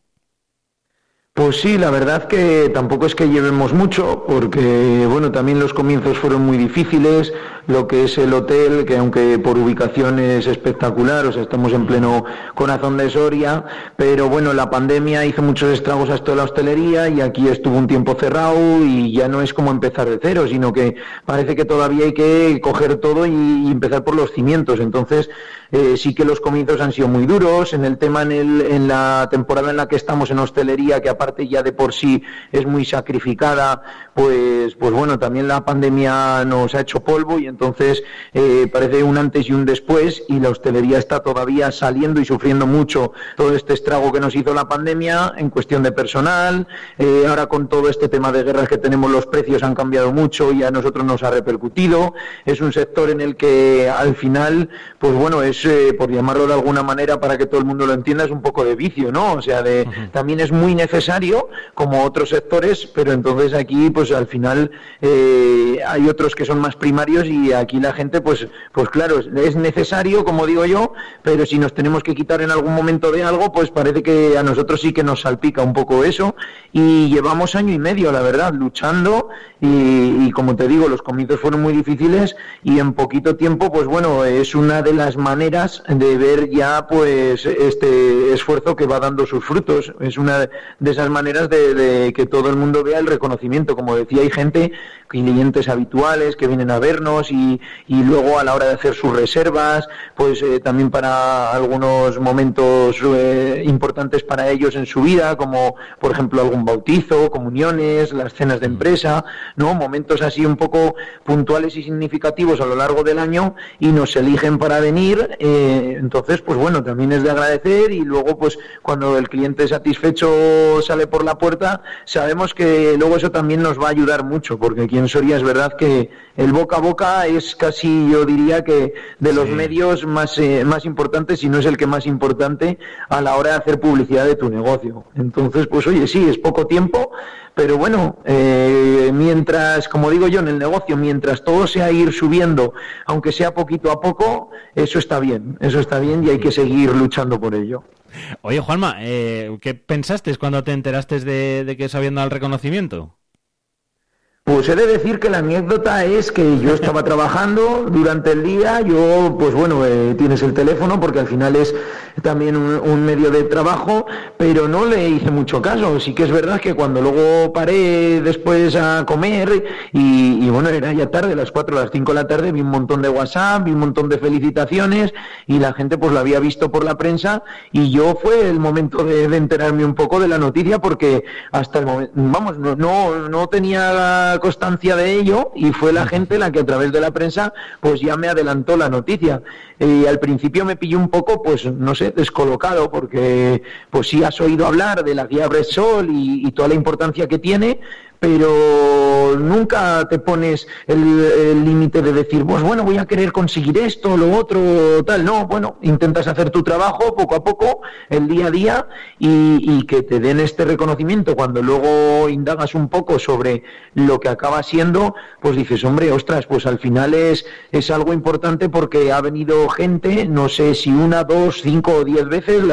Pues sí, la verdad que tampoco es que llevemos mucho, porque bueno, también los comienzos fueron muy difíciles, lo que es el hotel, que aunque por ubicación es espectacular, o sea, estamos en pleno corazón de Soria, pero bueno, la pandemia hizo muchos estragos a esto de la hostelería y aquí estuvo un tiempo cerrado y ya no es como empezar de cero, sino que parece que todavía hay que coger todo y, empezar por los cimientos. Entonces, eh, sí que los comienzos han sido muy duros, en el tema en, el, en la temporada en la que estamos en hostelería, que aparte ya de por sí es muy sacrificada, pues, pues bueno, también la pandemia nos ha hecho polvo y entonces eh, parece un antes y un después y la hostelería está todavía saliendo y sufriendo mucho todo este estrago que nos hizo la pandemia en cuestión de personal. Eh, ahora con todo este tema de guerras que tenemos los precios han cambiado mucho y a nosotros nos ha repercutido. Es un sector en el que al final, pues bueno, es, eh, por llamarlo de alguna manera para que todo el mundo lo entienda, es un poco de vicio, ¿no? O sea, de, también es muy necesario como otros sectores, pero entonces aquí pues al final eh, hay otros que son más primarios y aquí la gente pues pues claro, es necesario, como digo yo, pero si nos tenemos que quitar en algún momento de algo, pues parece que a nosotros sí que nos salpica un poco eso y llevamos año y medio, la verdad, luchando y, como te digo, los comienzos fueron muy difíciles y en poquito tiempo, pues bueno, es una de las maneras de ver ya pues este esfuerzo que va dando sus frutos, es una de esas maneras de, que todo el mundo vea el reconocimiento. Como decía, hay gente, clientes habituales que vienen a vernos y, y luego a la hora de hacer sus reservas, pues eh, también para algunos momentos eh, importantes para ellos en su vida, como por ejemplo algún bautizo, comuniones, las cenas de empresa, ¿no? Momentos así un poco puntuales y significativos a lo largo del año y nos eligen para venir. Eh, entonces, pues bueno, también es de agradecer y luego, pues cuando el cliente satisfecho sale por la puerta, sabemos que luego eso también nos va a ayudar mucho, porque aquí en Soria es verdad que el boca a boca es casi, yo diría que de los medios más, eh, más importantes, si no es el que más importante, a la hora de hacer publicidad de tu negocio. Entonces, pues oye, sí, es poco tiempo, pero bueno, eh, mientras, como digo yo, en el negocio, mientras todo sea ir subiendo, aunque sea poquito a poco, eso está bien, eso está bien y hay que seguir luchando por ello. Oye, Juanma, eh, ¿qué pensaste cuando te enteraste de, de que se había dado el reconocimiento? Pues he de decir que la anécdota es que yo estaba trabajando durante el día, yo, pues bueno, eh, tienes el teléfono porque al final es también un, medio de trabajo, pero no le hice mucho caso. Sí que es verdad que cuando luego paré después a comer y, bueno, era ya tarde, las 4 o las 5 de la tarde, vi un montón de WhatsApp, vi un montón de felicitaciones y la gente pues lo había visto por la prensa y yo fue el momento de, enterarme un poco de la noticia porque hasta el momento, vamos, no, no, no tenía constancia de ello y fue la gente la que a través de la prensa pues ya me adelantó la noticia. Y al principio me pilló un poco, pues no sé, descolocado porque pues sí has oído hablar de la guía Bressol y, y toda la importancia que tiene, pero nunca te pones el límite de decir, pues bueno, voy a querer conseguir esto, lo otro, tal. No, bueno, intentas hacer tu trabajo poco a poco, el día a día, y, que te den este reconocimiento. Cuando luego indagas un poco sobre lo que acaba siendo, pues dices, hombre, ostras, pues al final es, es algo importante porque ha venido gente, no sé si una, dos, cinco o diez veces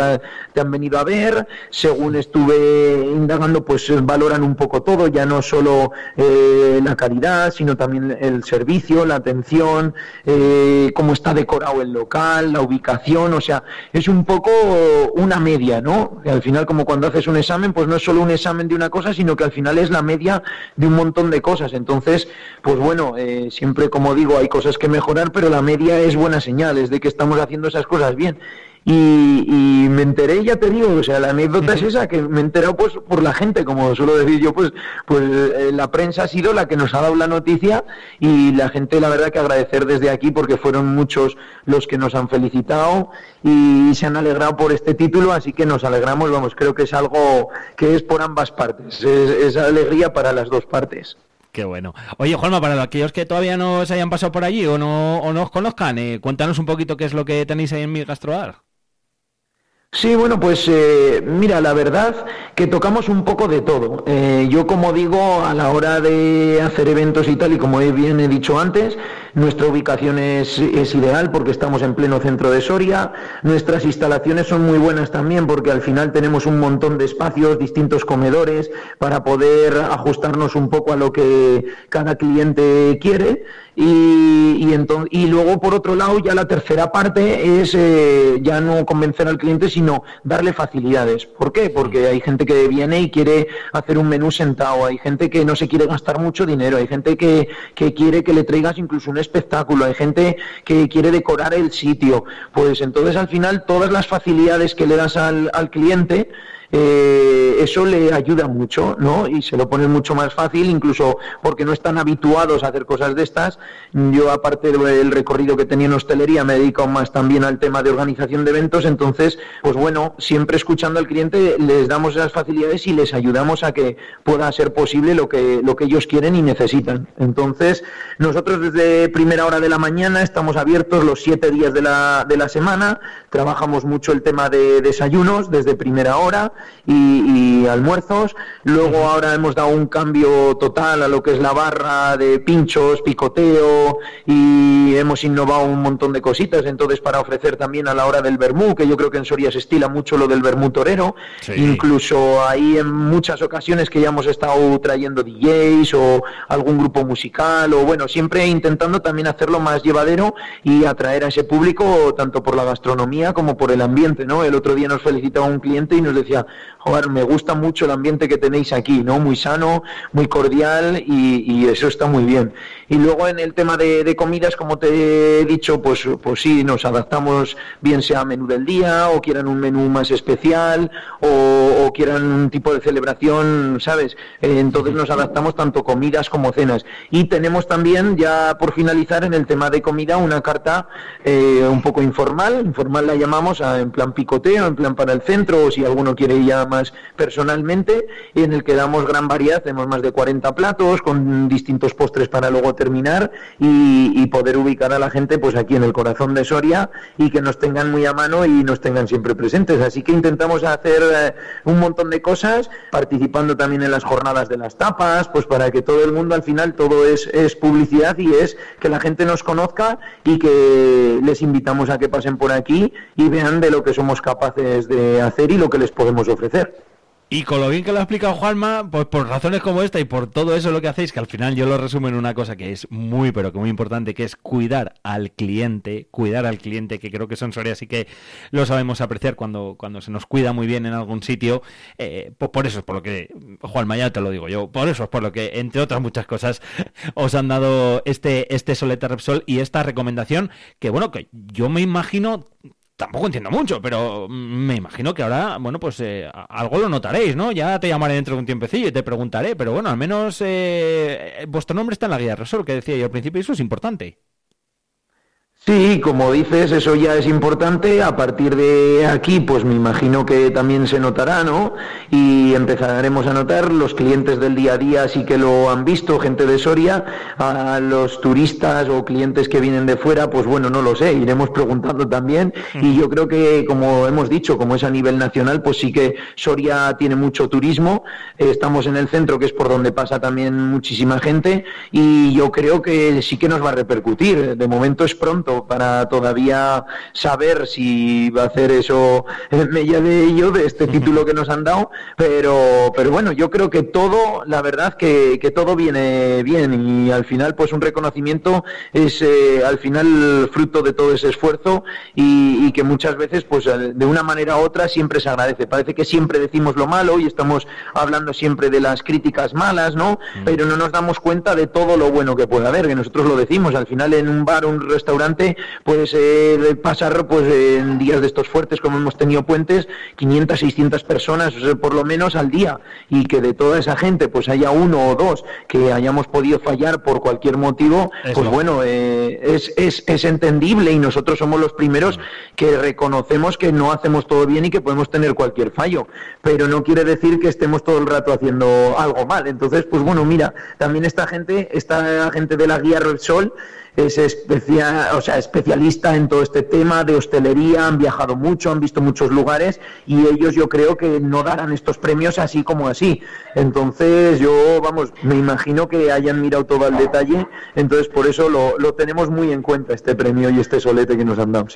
te han venido a ver, según estuve indagando, pues valoran un poco todo, ya no no solo eh, la calidad, sino también el servicio, la atención, eh, cómo está decorado el local, la ubicación, o sea, es un poco una media, ¿no? al final, como cuando haces un examen, pues no es solo un examen de una cosa, sino que al final es la media de un montón de cosas. Entonces, pues bueno, eh, siempre como digo, hay cosas que mejorar, pero la media es buena señal, es de que estamos haciendo esas cosas bien y, me enteré, ya te digo, o sea, la anécdota es esa, que me he enterado pues por la gente, como suelo decir yo, pues, pues eh, la prensa ha sido la que nos ha dado la noticia y la gente, la verdad que agradecer desde aquí porque fueron muchos los que nos han felicitado y se han alegrado por este título, así que nos alegramos, vamos, creo que es algo que es por ambas partes, es, es alegría para las dos partes. Qué bueno. Oye, Juanma, para aquellos que todavía no se hayan pasado por allí o no, o no os conozcan, eh, cuéntanos un poquito qué es lo que tenéis ahí en mi gastroar. Sí, bueno, pues eh, mira, la verdad que tocamos un poco de todo. Eh, yo, como digo, a la hora de hacer eventos y tal, y como bien he dicho antes, nuestra ubicación es, es, ideal porque estamos en pleno centro de Soria. Nuestras instalaciones son muy buenas también porque al final tenemos un montón de espacios, distintos comedores, para poder ajustarnos un poco a lo que cada cliente quiere. Y, y, luego, por otro lado, ya la tercera parte es eh, ya no convencer al cliente, sino darle facilidades. ¿Por qué? Porque hay gente que viene y quiere hacer un menú sentado, hay gente que no se quiere gastar mucho dinero, hay gente que, que quiere que le traigas incluso un espectáculo, hay gente que quiere decorar el sitio. Pues entonces, al final, todas las facilidades que le das al cliente, eh, eso le ayuda mucho, ¿no? Y se lo pone mucho más fácil, incluso porque no están habituados a hacer cosas de estas. Yo, aparte del recorrido que tenía en hostelería, me dedico más también al tema de organización de eventos. Entonces, pues bueno, siempre escuchando al cliente, les damos esas facilidades y les ayudamos a que pueda ser posible lo que, lo que ellos quieren y necesitan. Entonces, nosotros desde primera hora de la mañana estamos abiertos los siete días de la, de la semana. Trabajamos mucho el tema de desayunos desde primera hora y, almuerzos. Luego ahora hemos dado un cambio total a lo que es la barra de pinchos, picoteo y hemos innovado un montón de cositas. Entonces para ofrecer también a la hora del vermú, que yo creo que en Soria se estila mucho lo del vermú torero. Incluso ahí en muchas ocasiones que ya hemos estado trayendo DJs o algún grupo musical o bueno, siempre intentando también hacerlo más llevadero y atraer a ese público tanto por la gastronomía como por el ambiente, ¿no? El otro día nos felicitaba un cliente y nos decía, joder, me gusta mucho el ambiente que tenéis aquí, ¿no? Muy sano, muy cordial y, eso está muy bien. Y luego en el tema de, comidas, como te he dicho, pues, pues sí, nos adaptamos bien sea a menú del día o quieran un menú más especial o, quieran un tipo de celebración, ¿sabes? Entonces nos adaptamos tanto comidas como cenas. Y tenemos también, ya por finalizar, en el tema de comida, una carta eh, un poco informal, informal la llamamos en plan picoteo, en plan para el centro, o si alguno quiere ya más personalmente, y en el que damos gran variedad, tenemos más de 40 platos con distintos postres para luego terminar y, poder ubicar a la gente pues aquí en el corazón de Soria y que nos tengan muy a mano y nos tengan siempre presentes. Así que intentamos hacer eh, un montón de cosas, participando también en las jornadas de las tapas, pues para que todo el mundo al final todo es, es publicidad y es que la gente nos conozca y que les invitamos a que pasen por aquí y vean de lo que somos capaces de hacer y lo que les podemos ofrecer. Y con lo bien que lo ha explicado Juanma, pues por razones como esta y por todo eso lo que hacéis, que al final yo lo resumo en una cosa que es muy, pero que muy importante, que es cuidar al cliente, cuidar al cliente, que creo que son Soria así que lo sabemos apreciar cuando, cuando se nos cuida muy bien en algún sitio. Eh, pues por eso es por lo que, Juanma, ya te lo digo yo, por eso es por lo que, entre otras muchas cosas, os han dado este, este Soleta Repsol y esta recomendación, que bueno, que yo me imagino tampoco entiendo mucho, pero me imagino que ahora, bueno, pues eh, algo lo notaréis, ¿no? Ya te llamaré dentro de un tiempecillo y te preguntaré, pero bueno, al menos eh, vuestro nombre está en la guía de Resol, que decía yo al principio, y eso es importante. Sí, como dices, eso ya es importante. A partir de aquí, pues me imagino que también se notará, ¿no? Y empezaremos a notar los clientes del día a día, sí que lo han visto, gente de Soria, a los turistas o clientes que vienen de fuera, pues bueno, no lo sé, iremos preguntando también. Y yo creo que, como hemos dicho, como es a nivel nacional, pues sí que Soria tiene mucho turismo. Estamos en el centro, que es por donde pasa también muchísima gente, y yo creo que sí que nos va a repercutir. De momento es pronto para todavía saber si va a hacer eso en medio de ello, de este título que nos han dado, pero, pero bueno, yo creo que todo, la verdad que, que todo viene bien y al final pues un reconocimiento es eh, al final fruto de todo ese esfuerzo y, que muchas veces pues de una manera u otra siempre se agradece. Parece que siempre decimos lo malo y estamos hablando siempre de las críticas malas, ¿no? Mm. Pero no nos damos cuenta de todo lo bueno que puede haber, que nosotros lo decimos, al final en un bar, un restaurante, puede ser pasar pues en días de estos fuertes como hemos tenido puentes 500 600 personas por lo menos al día y que de toda esa gente pues haya uno o dos que hayamos podido fallar por cualquier motivo pues bueno eh, es, es, es entendible y nosotros somos los primeros que reconocemos que no hacemos todo bien y que podemos tener cualquier fallo. Pero no quiere decir que estemos todo el rato haciendo algo mal. Entonces pues bueno mira también esta gente esta gente de la guía Sol es o sea, especialista en todo este tema de hostelería, han viajado mucho, han visto muchos lugares y ellos yo creo que no darán estos premios así como así. Entonces yo, vamos, me imagino que hayan mirado todo al detalle, entonces por eso lo, lo tenemos muy en cuenta este premio y este solete que nos han dado.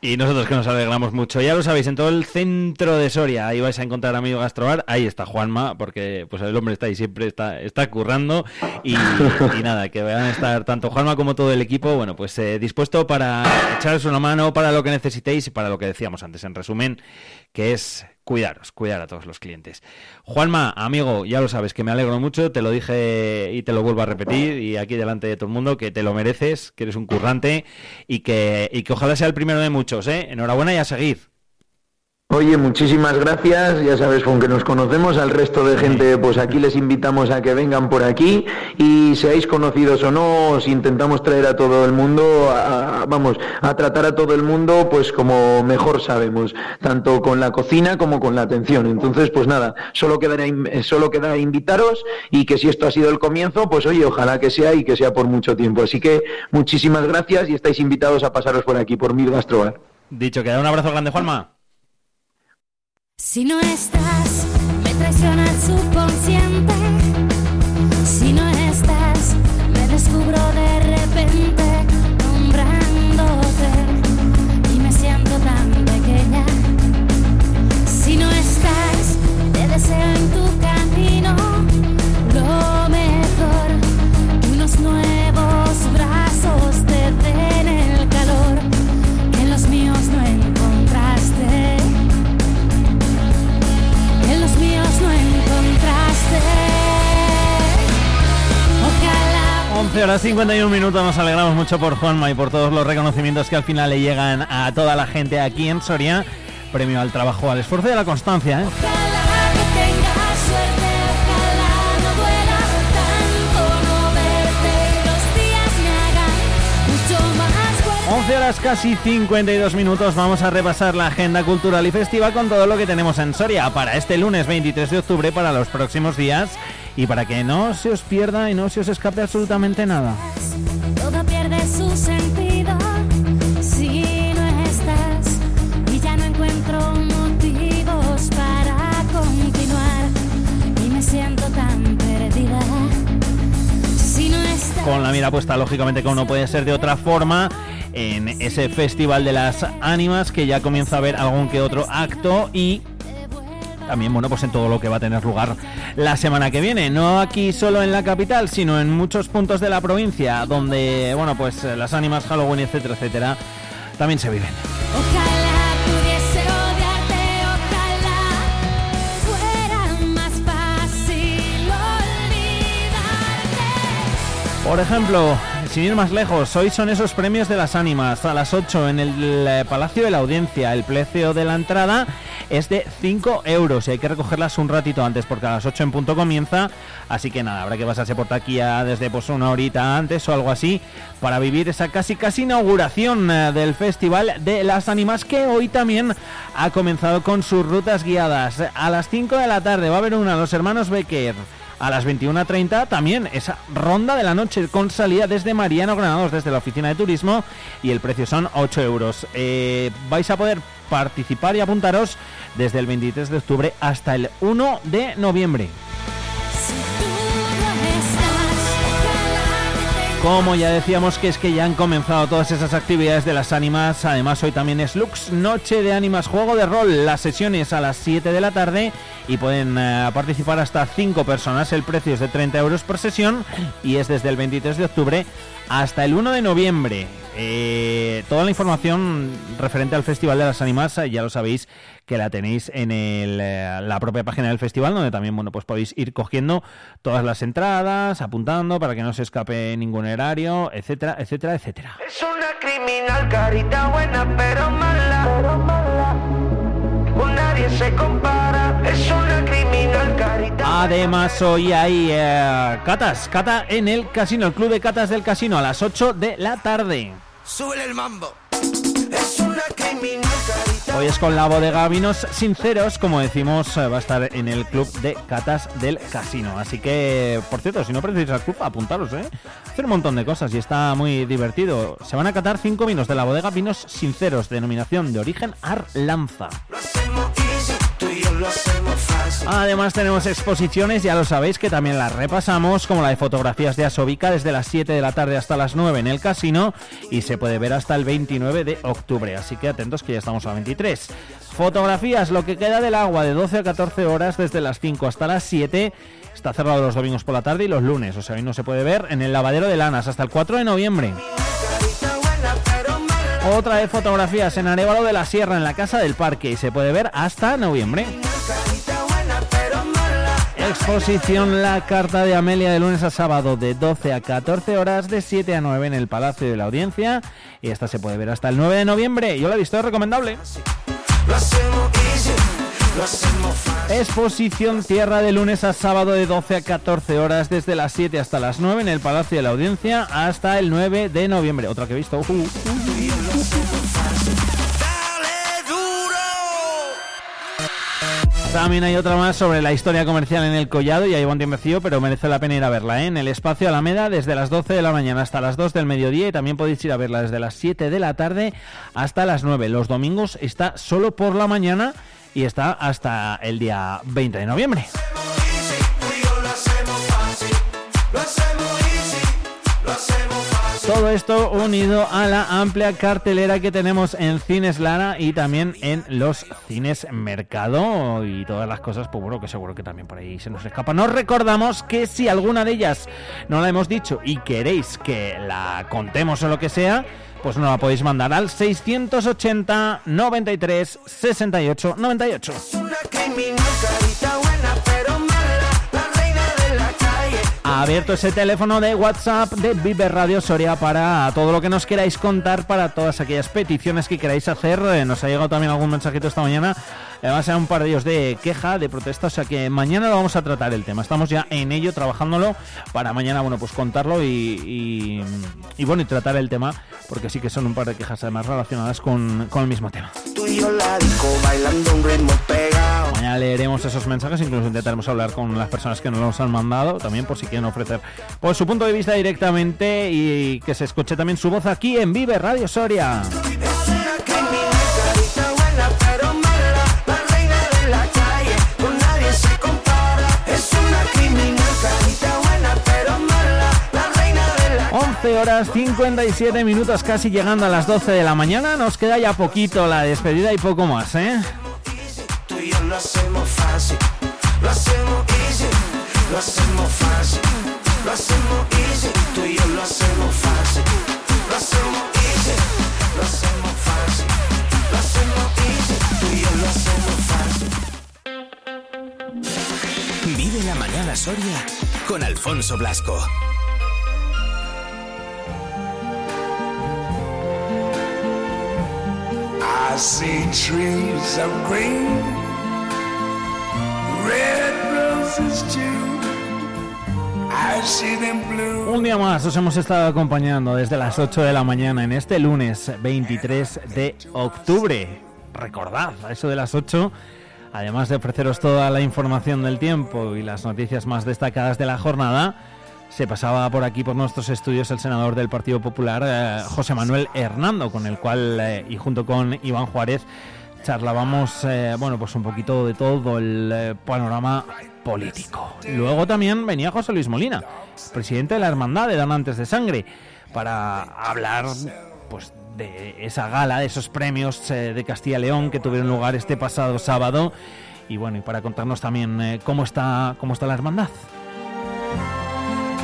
Y nosotros que nos alegramos mucho. Ya lo sabéis, en todo el centro de Soria, ahí vais a encontrar Amigo Gastrobar, ahí está Juanma, porque pues el hombre está ahí siempre, está, está currando y, y nada, que van a estar tanto Juanma como todo el equipo, bueno, pues eh, dispuesto para echaros una mano para lo que necesitéis y para lo que decíamos antes, en resumen, que es cuidaros, cuidar a todos los clientes. Juanma, amigo, ya lo sabes, que me alegro mucho, te lo dije y te lo vuelvo a repetir, y aquí delante de todo el mundo, que te lo mereces, que eres un currante y que, y que ojalá sea el primero de muchos, ¿eh? Enhorabuena y a seguir. Oye, muchísimas gracias. Ya sabes, con que nos conocemos, al resto de gente, pues aquí les invitamos a que vengan por aquí y seáis conocidos o no, os intentamos traer a todo el mundo, vamos, a tratar a todo el mundo, pues como mejor sabemos, tanto con la cocina como con la atención. Entonces, pues nada, solo quedará, solo quedará invitaros y que si esto ha sido el comienzo, pues oye, ojalá que sea y que sea por mucho tiempo. Así que muchísimas gracias y estáis invitados a pasaros por aquí, por Mil Gastrobar. Dicho, que da un abrazo grande, Juanma. Si no estás, horas 51 minutos, nos alegramos mucho por Juanma y por todos los reconocimientos que al final le llegan a toda la gente aquí en Soria. Premio al trabajo, al esfuerzo y a la constancia. ¿eh? Ojalá que tengas suerte, ojalá no duela tanto no verte y los días me hagan mucho más fuerte. 11 horas casi 52 minutos vamos a repasar la agenda cultural y festiva con todo lo que tenemos en Soria para este lunes 23 de octubre para los próximos días y para que no se os pierda y no se os escape absolutamente nada. Todo pierde su sentido si no estás y ya no encuentro motivos para continuar y me siento tan perdida. Si no estás Con la mira puesta lógicamente como no puede ser de otra forma en ese festival de las ánimas que ya comienza a haber algún que otro acto y también, bueno, pues en todo lo que va a tener lugar la semana que viene. No aquí solo en la capital, sino en muchos puntos de la provincia, donde, bueno, pues eh, las ánimas, Halloween, etcétera, etcétera, también se viven. Por ejemplo, sin ir más lejos, hoy son esos premios de las ánimas. A las 8 en el eh, Palacio de la Audiencia. El precio de la entrada es de 5 euros y hay que recogerlas un ratito antes porque a las 8 en punto comienza. Así que nada, habrá que pasarse por taquilla desde pues una horita antes o algo así para vivir esa casi casi inauguración eh, del Festival de las Ánimas que hoy también ha comenzado con sus rutas guiadas. A las 5 de la tarde va a haber una, los hermanos Becker. A las 21.30 también esa ronda de la noche con salida desde Mariano Granados, desde la oficina de turismo y el precio son 8 euros. Eh, vais a poder participar y apuntaros desde el 23 de octubre hasta el 1 de noviembre. Como ya decíamos que es que ya han comenzado todas esas actividades de las ánimas, además hoy también es Lux, Noche de Ánimas, juego de rol, las sesiones a las 7 de la tarde y pueden eh, participar hasta 5 personas, el precio es de 30 euros por sesión y es desde el 23 de octubre hasta el 1 de noviembre. Eh, toda la información referente al Festival de las Ánimas, eh, ya lo sabéis, que la tenéis en el, eh, la propia página del festival, donde también bueno, pues podéis ir cogiendo todas las entradas, apuntando para que no se escape ningún horario, etcétera, etcétera, etcétera. Es una criminal, carita buena pero mala. Pero mala. Con nadie se compara. Es una criminal, carita Además, hoy hay eh, catas, cata en el casino, el club de catas del casino, a las 8 de la tarde. Súbele el mambo. Hoy es con la bodega Vinos Sinceros, como decimos, eh, va a estar en el club de catas del casino. Así que, por cierto, si no pertenecéis al club, apuntaros, ¿eh? Hacer un montón de cosas y está muy divertido. Se van a catar cinco vinos de la bodega Vinos Sinceros, denominación de origen Arlanza. Lo hacemos lo hacemos. Además tenemos exposiciones, ya lo sabéis que también las repasamos, como la de fotografías de Asobica desde las 7 de la tarde hasta las 9 en el casino y se puede ver hasta el 29 de octubre, así que atentos que ya estamos a 23. Fotografías, lo que queda del agua de 12 a 14 horas desde las 5 hasta las 7. Está cerrado los domingos por la tarde y los lunes, o sea, hoy no se puede ver en el lavadero de Lanas hasta el 4 de noviembre. Otra de fotografías en Arevalo de la Sierra en la Casa del Parque y se puede ver hasta noviembre. Exposición La Carta de Amelia de lunes a sábado de 12 a 14 horas, de 7 a 9 en el Palacio de la Audiencia. Y esta se puede ver hasta el 9 de noviembre. Yo la he visto, es recomendable. Exposición Tierra de lunes a sábado de 12 a 14 horas, desde las 7 hasta las 9 en el Palacio de la Audiencia hasta el 9 de noviembre. Otra que he visto. Uh. Dale También hay otra más sobre la historia comercial en el Collado, ya llevo un tiempecillo, pero merece la pena ir a verla, ¿eh? En el espacio Alameda, desde las 12 de la mañana hasta las 2 del mediodía, y también podéis ir a verla desde las 7 de la tarde hasta las 9. Los domingos está solo por la mañana y está hasta el día 20 de noviembre. Todo esto unido a la amplia cartelera que tenemos en Cines Lara y también en los Cines Mercado y todas las cosas, pues bueno, que seguro que también por ahí se nos escapa. Nos recordamos que si alguna de ellas no la hemos dicho y queréis que la contemos o lo que sea, pues nos la podéis mandar al 680 93 68 98. Una criminal, carita buena pero Ha abierto ese teléfono de WhatsApp de Vive Radio Soria para todo lo que nos queráis contar, para todas aquellas peticiones que queráis hacer. Eh, Nos ha llegado también algún mensajito esta mañana. Además, eran un par de ellos de queja, de protesta. O sea que mañana lo vamos a tratar el tema. Estamos ya en ello, trabajándolo para mañana, bueno, pues contarlo y, y- y, bueno, y tratar el tema, porque sí que son un par de quejas además relacionadas con, con el mismo tema. Mañana leeremos esos mensajes, incluso intentaremos hablar con las personas que nos los han mandado, también por si quieren ofrecer pues, su punto de vista directamente y que se escuche también su voz aquí en Vive Radio Soria. 12 horas 57 minutos, casi llegando a las 12 de la mañana. Nos queda ya poquito la despedida y poco más, ¿eh? Vive la mañana Soria con Alfonso Blasco. Un día más os hemos estado acompañando desde las 8 de la mañana en este lunes 23 de octubre. Recordad, a eso de las 8, además de ofreceros toda la información del tiempo y las noticias más destacadas de la jornada, se pasaba por aquí por nuestros estudios el senador del Partido Popular, eh, José Manuel Hernando, con el cual eh, y junto con Iván Juárez charlábamos, eh, bueno, pues un poquito de todo el eh, panorama político. Luego también venía José Luis Molina, presidente de la Hermandad de Donantes de Sangre, para hablar, pues, de esa gala, de esos premios eh, de Castilla y León que tuvieron lugar este pasado sábado. Y bueno, y para contarnos también eh, cómo está, cómo está la hermandad.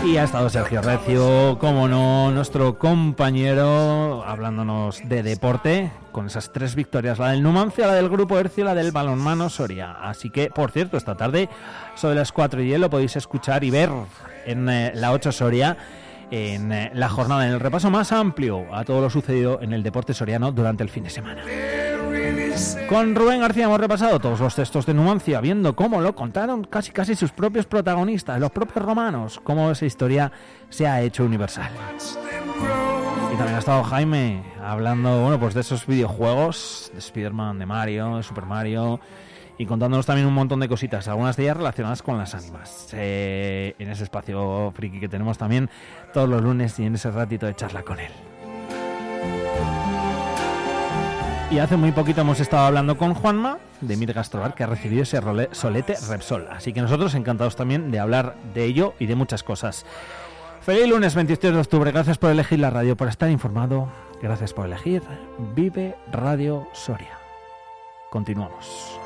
Y ha estado Sergio Recio, como no, nuestro compañero, hablándonos de deporte, con esas tres victorias, la del Numancia, la del Grupo Hercio y la del Balonmano Soria. Así que, por cierto, esta tarde, sobre las 4 y 10, lo podéis escuchar y ver en eh, la 8 Soria, en eh, la jornada, en el repaso más amplio a todo lo sucedido en el deporte soriano durante el fin de semana. Con Rubén García hemos repasado todos los textos de Numancia, viendo cómo lo contaron casi casi sus propios protagonistas, los propios romanos, cómo esa historia se ha hecho universal. Y también ha estado Jaime hablando, bueno, pues de esos videojuegos, de Spider-Man, de Mario, de Super Mario, y contándonos también un montón de cositas, algunas de ellas relacionadas con las ánimas, eh, en ese espacio friki que tenemos también todos los lunes y en ese ratito de charla con él. Y hace muy poquito hemos estado hablando con Juanma de Mir Gastrobar, que ha recibido ese solete Repsol. Así que nosotros encantados también de hablar de ello y de muchas cosas. Feliz lunes 23 de octubre. Gracias por elegir la radio, por estar informado. Gracias por elegir Vive Radio Soria. Continuamos.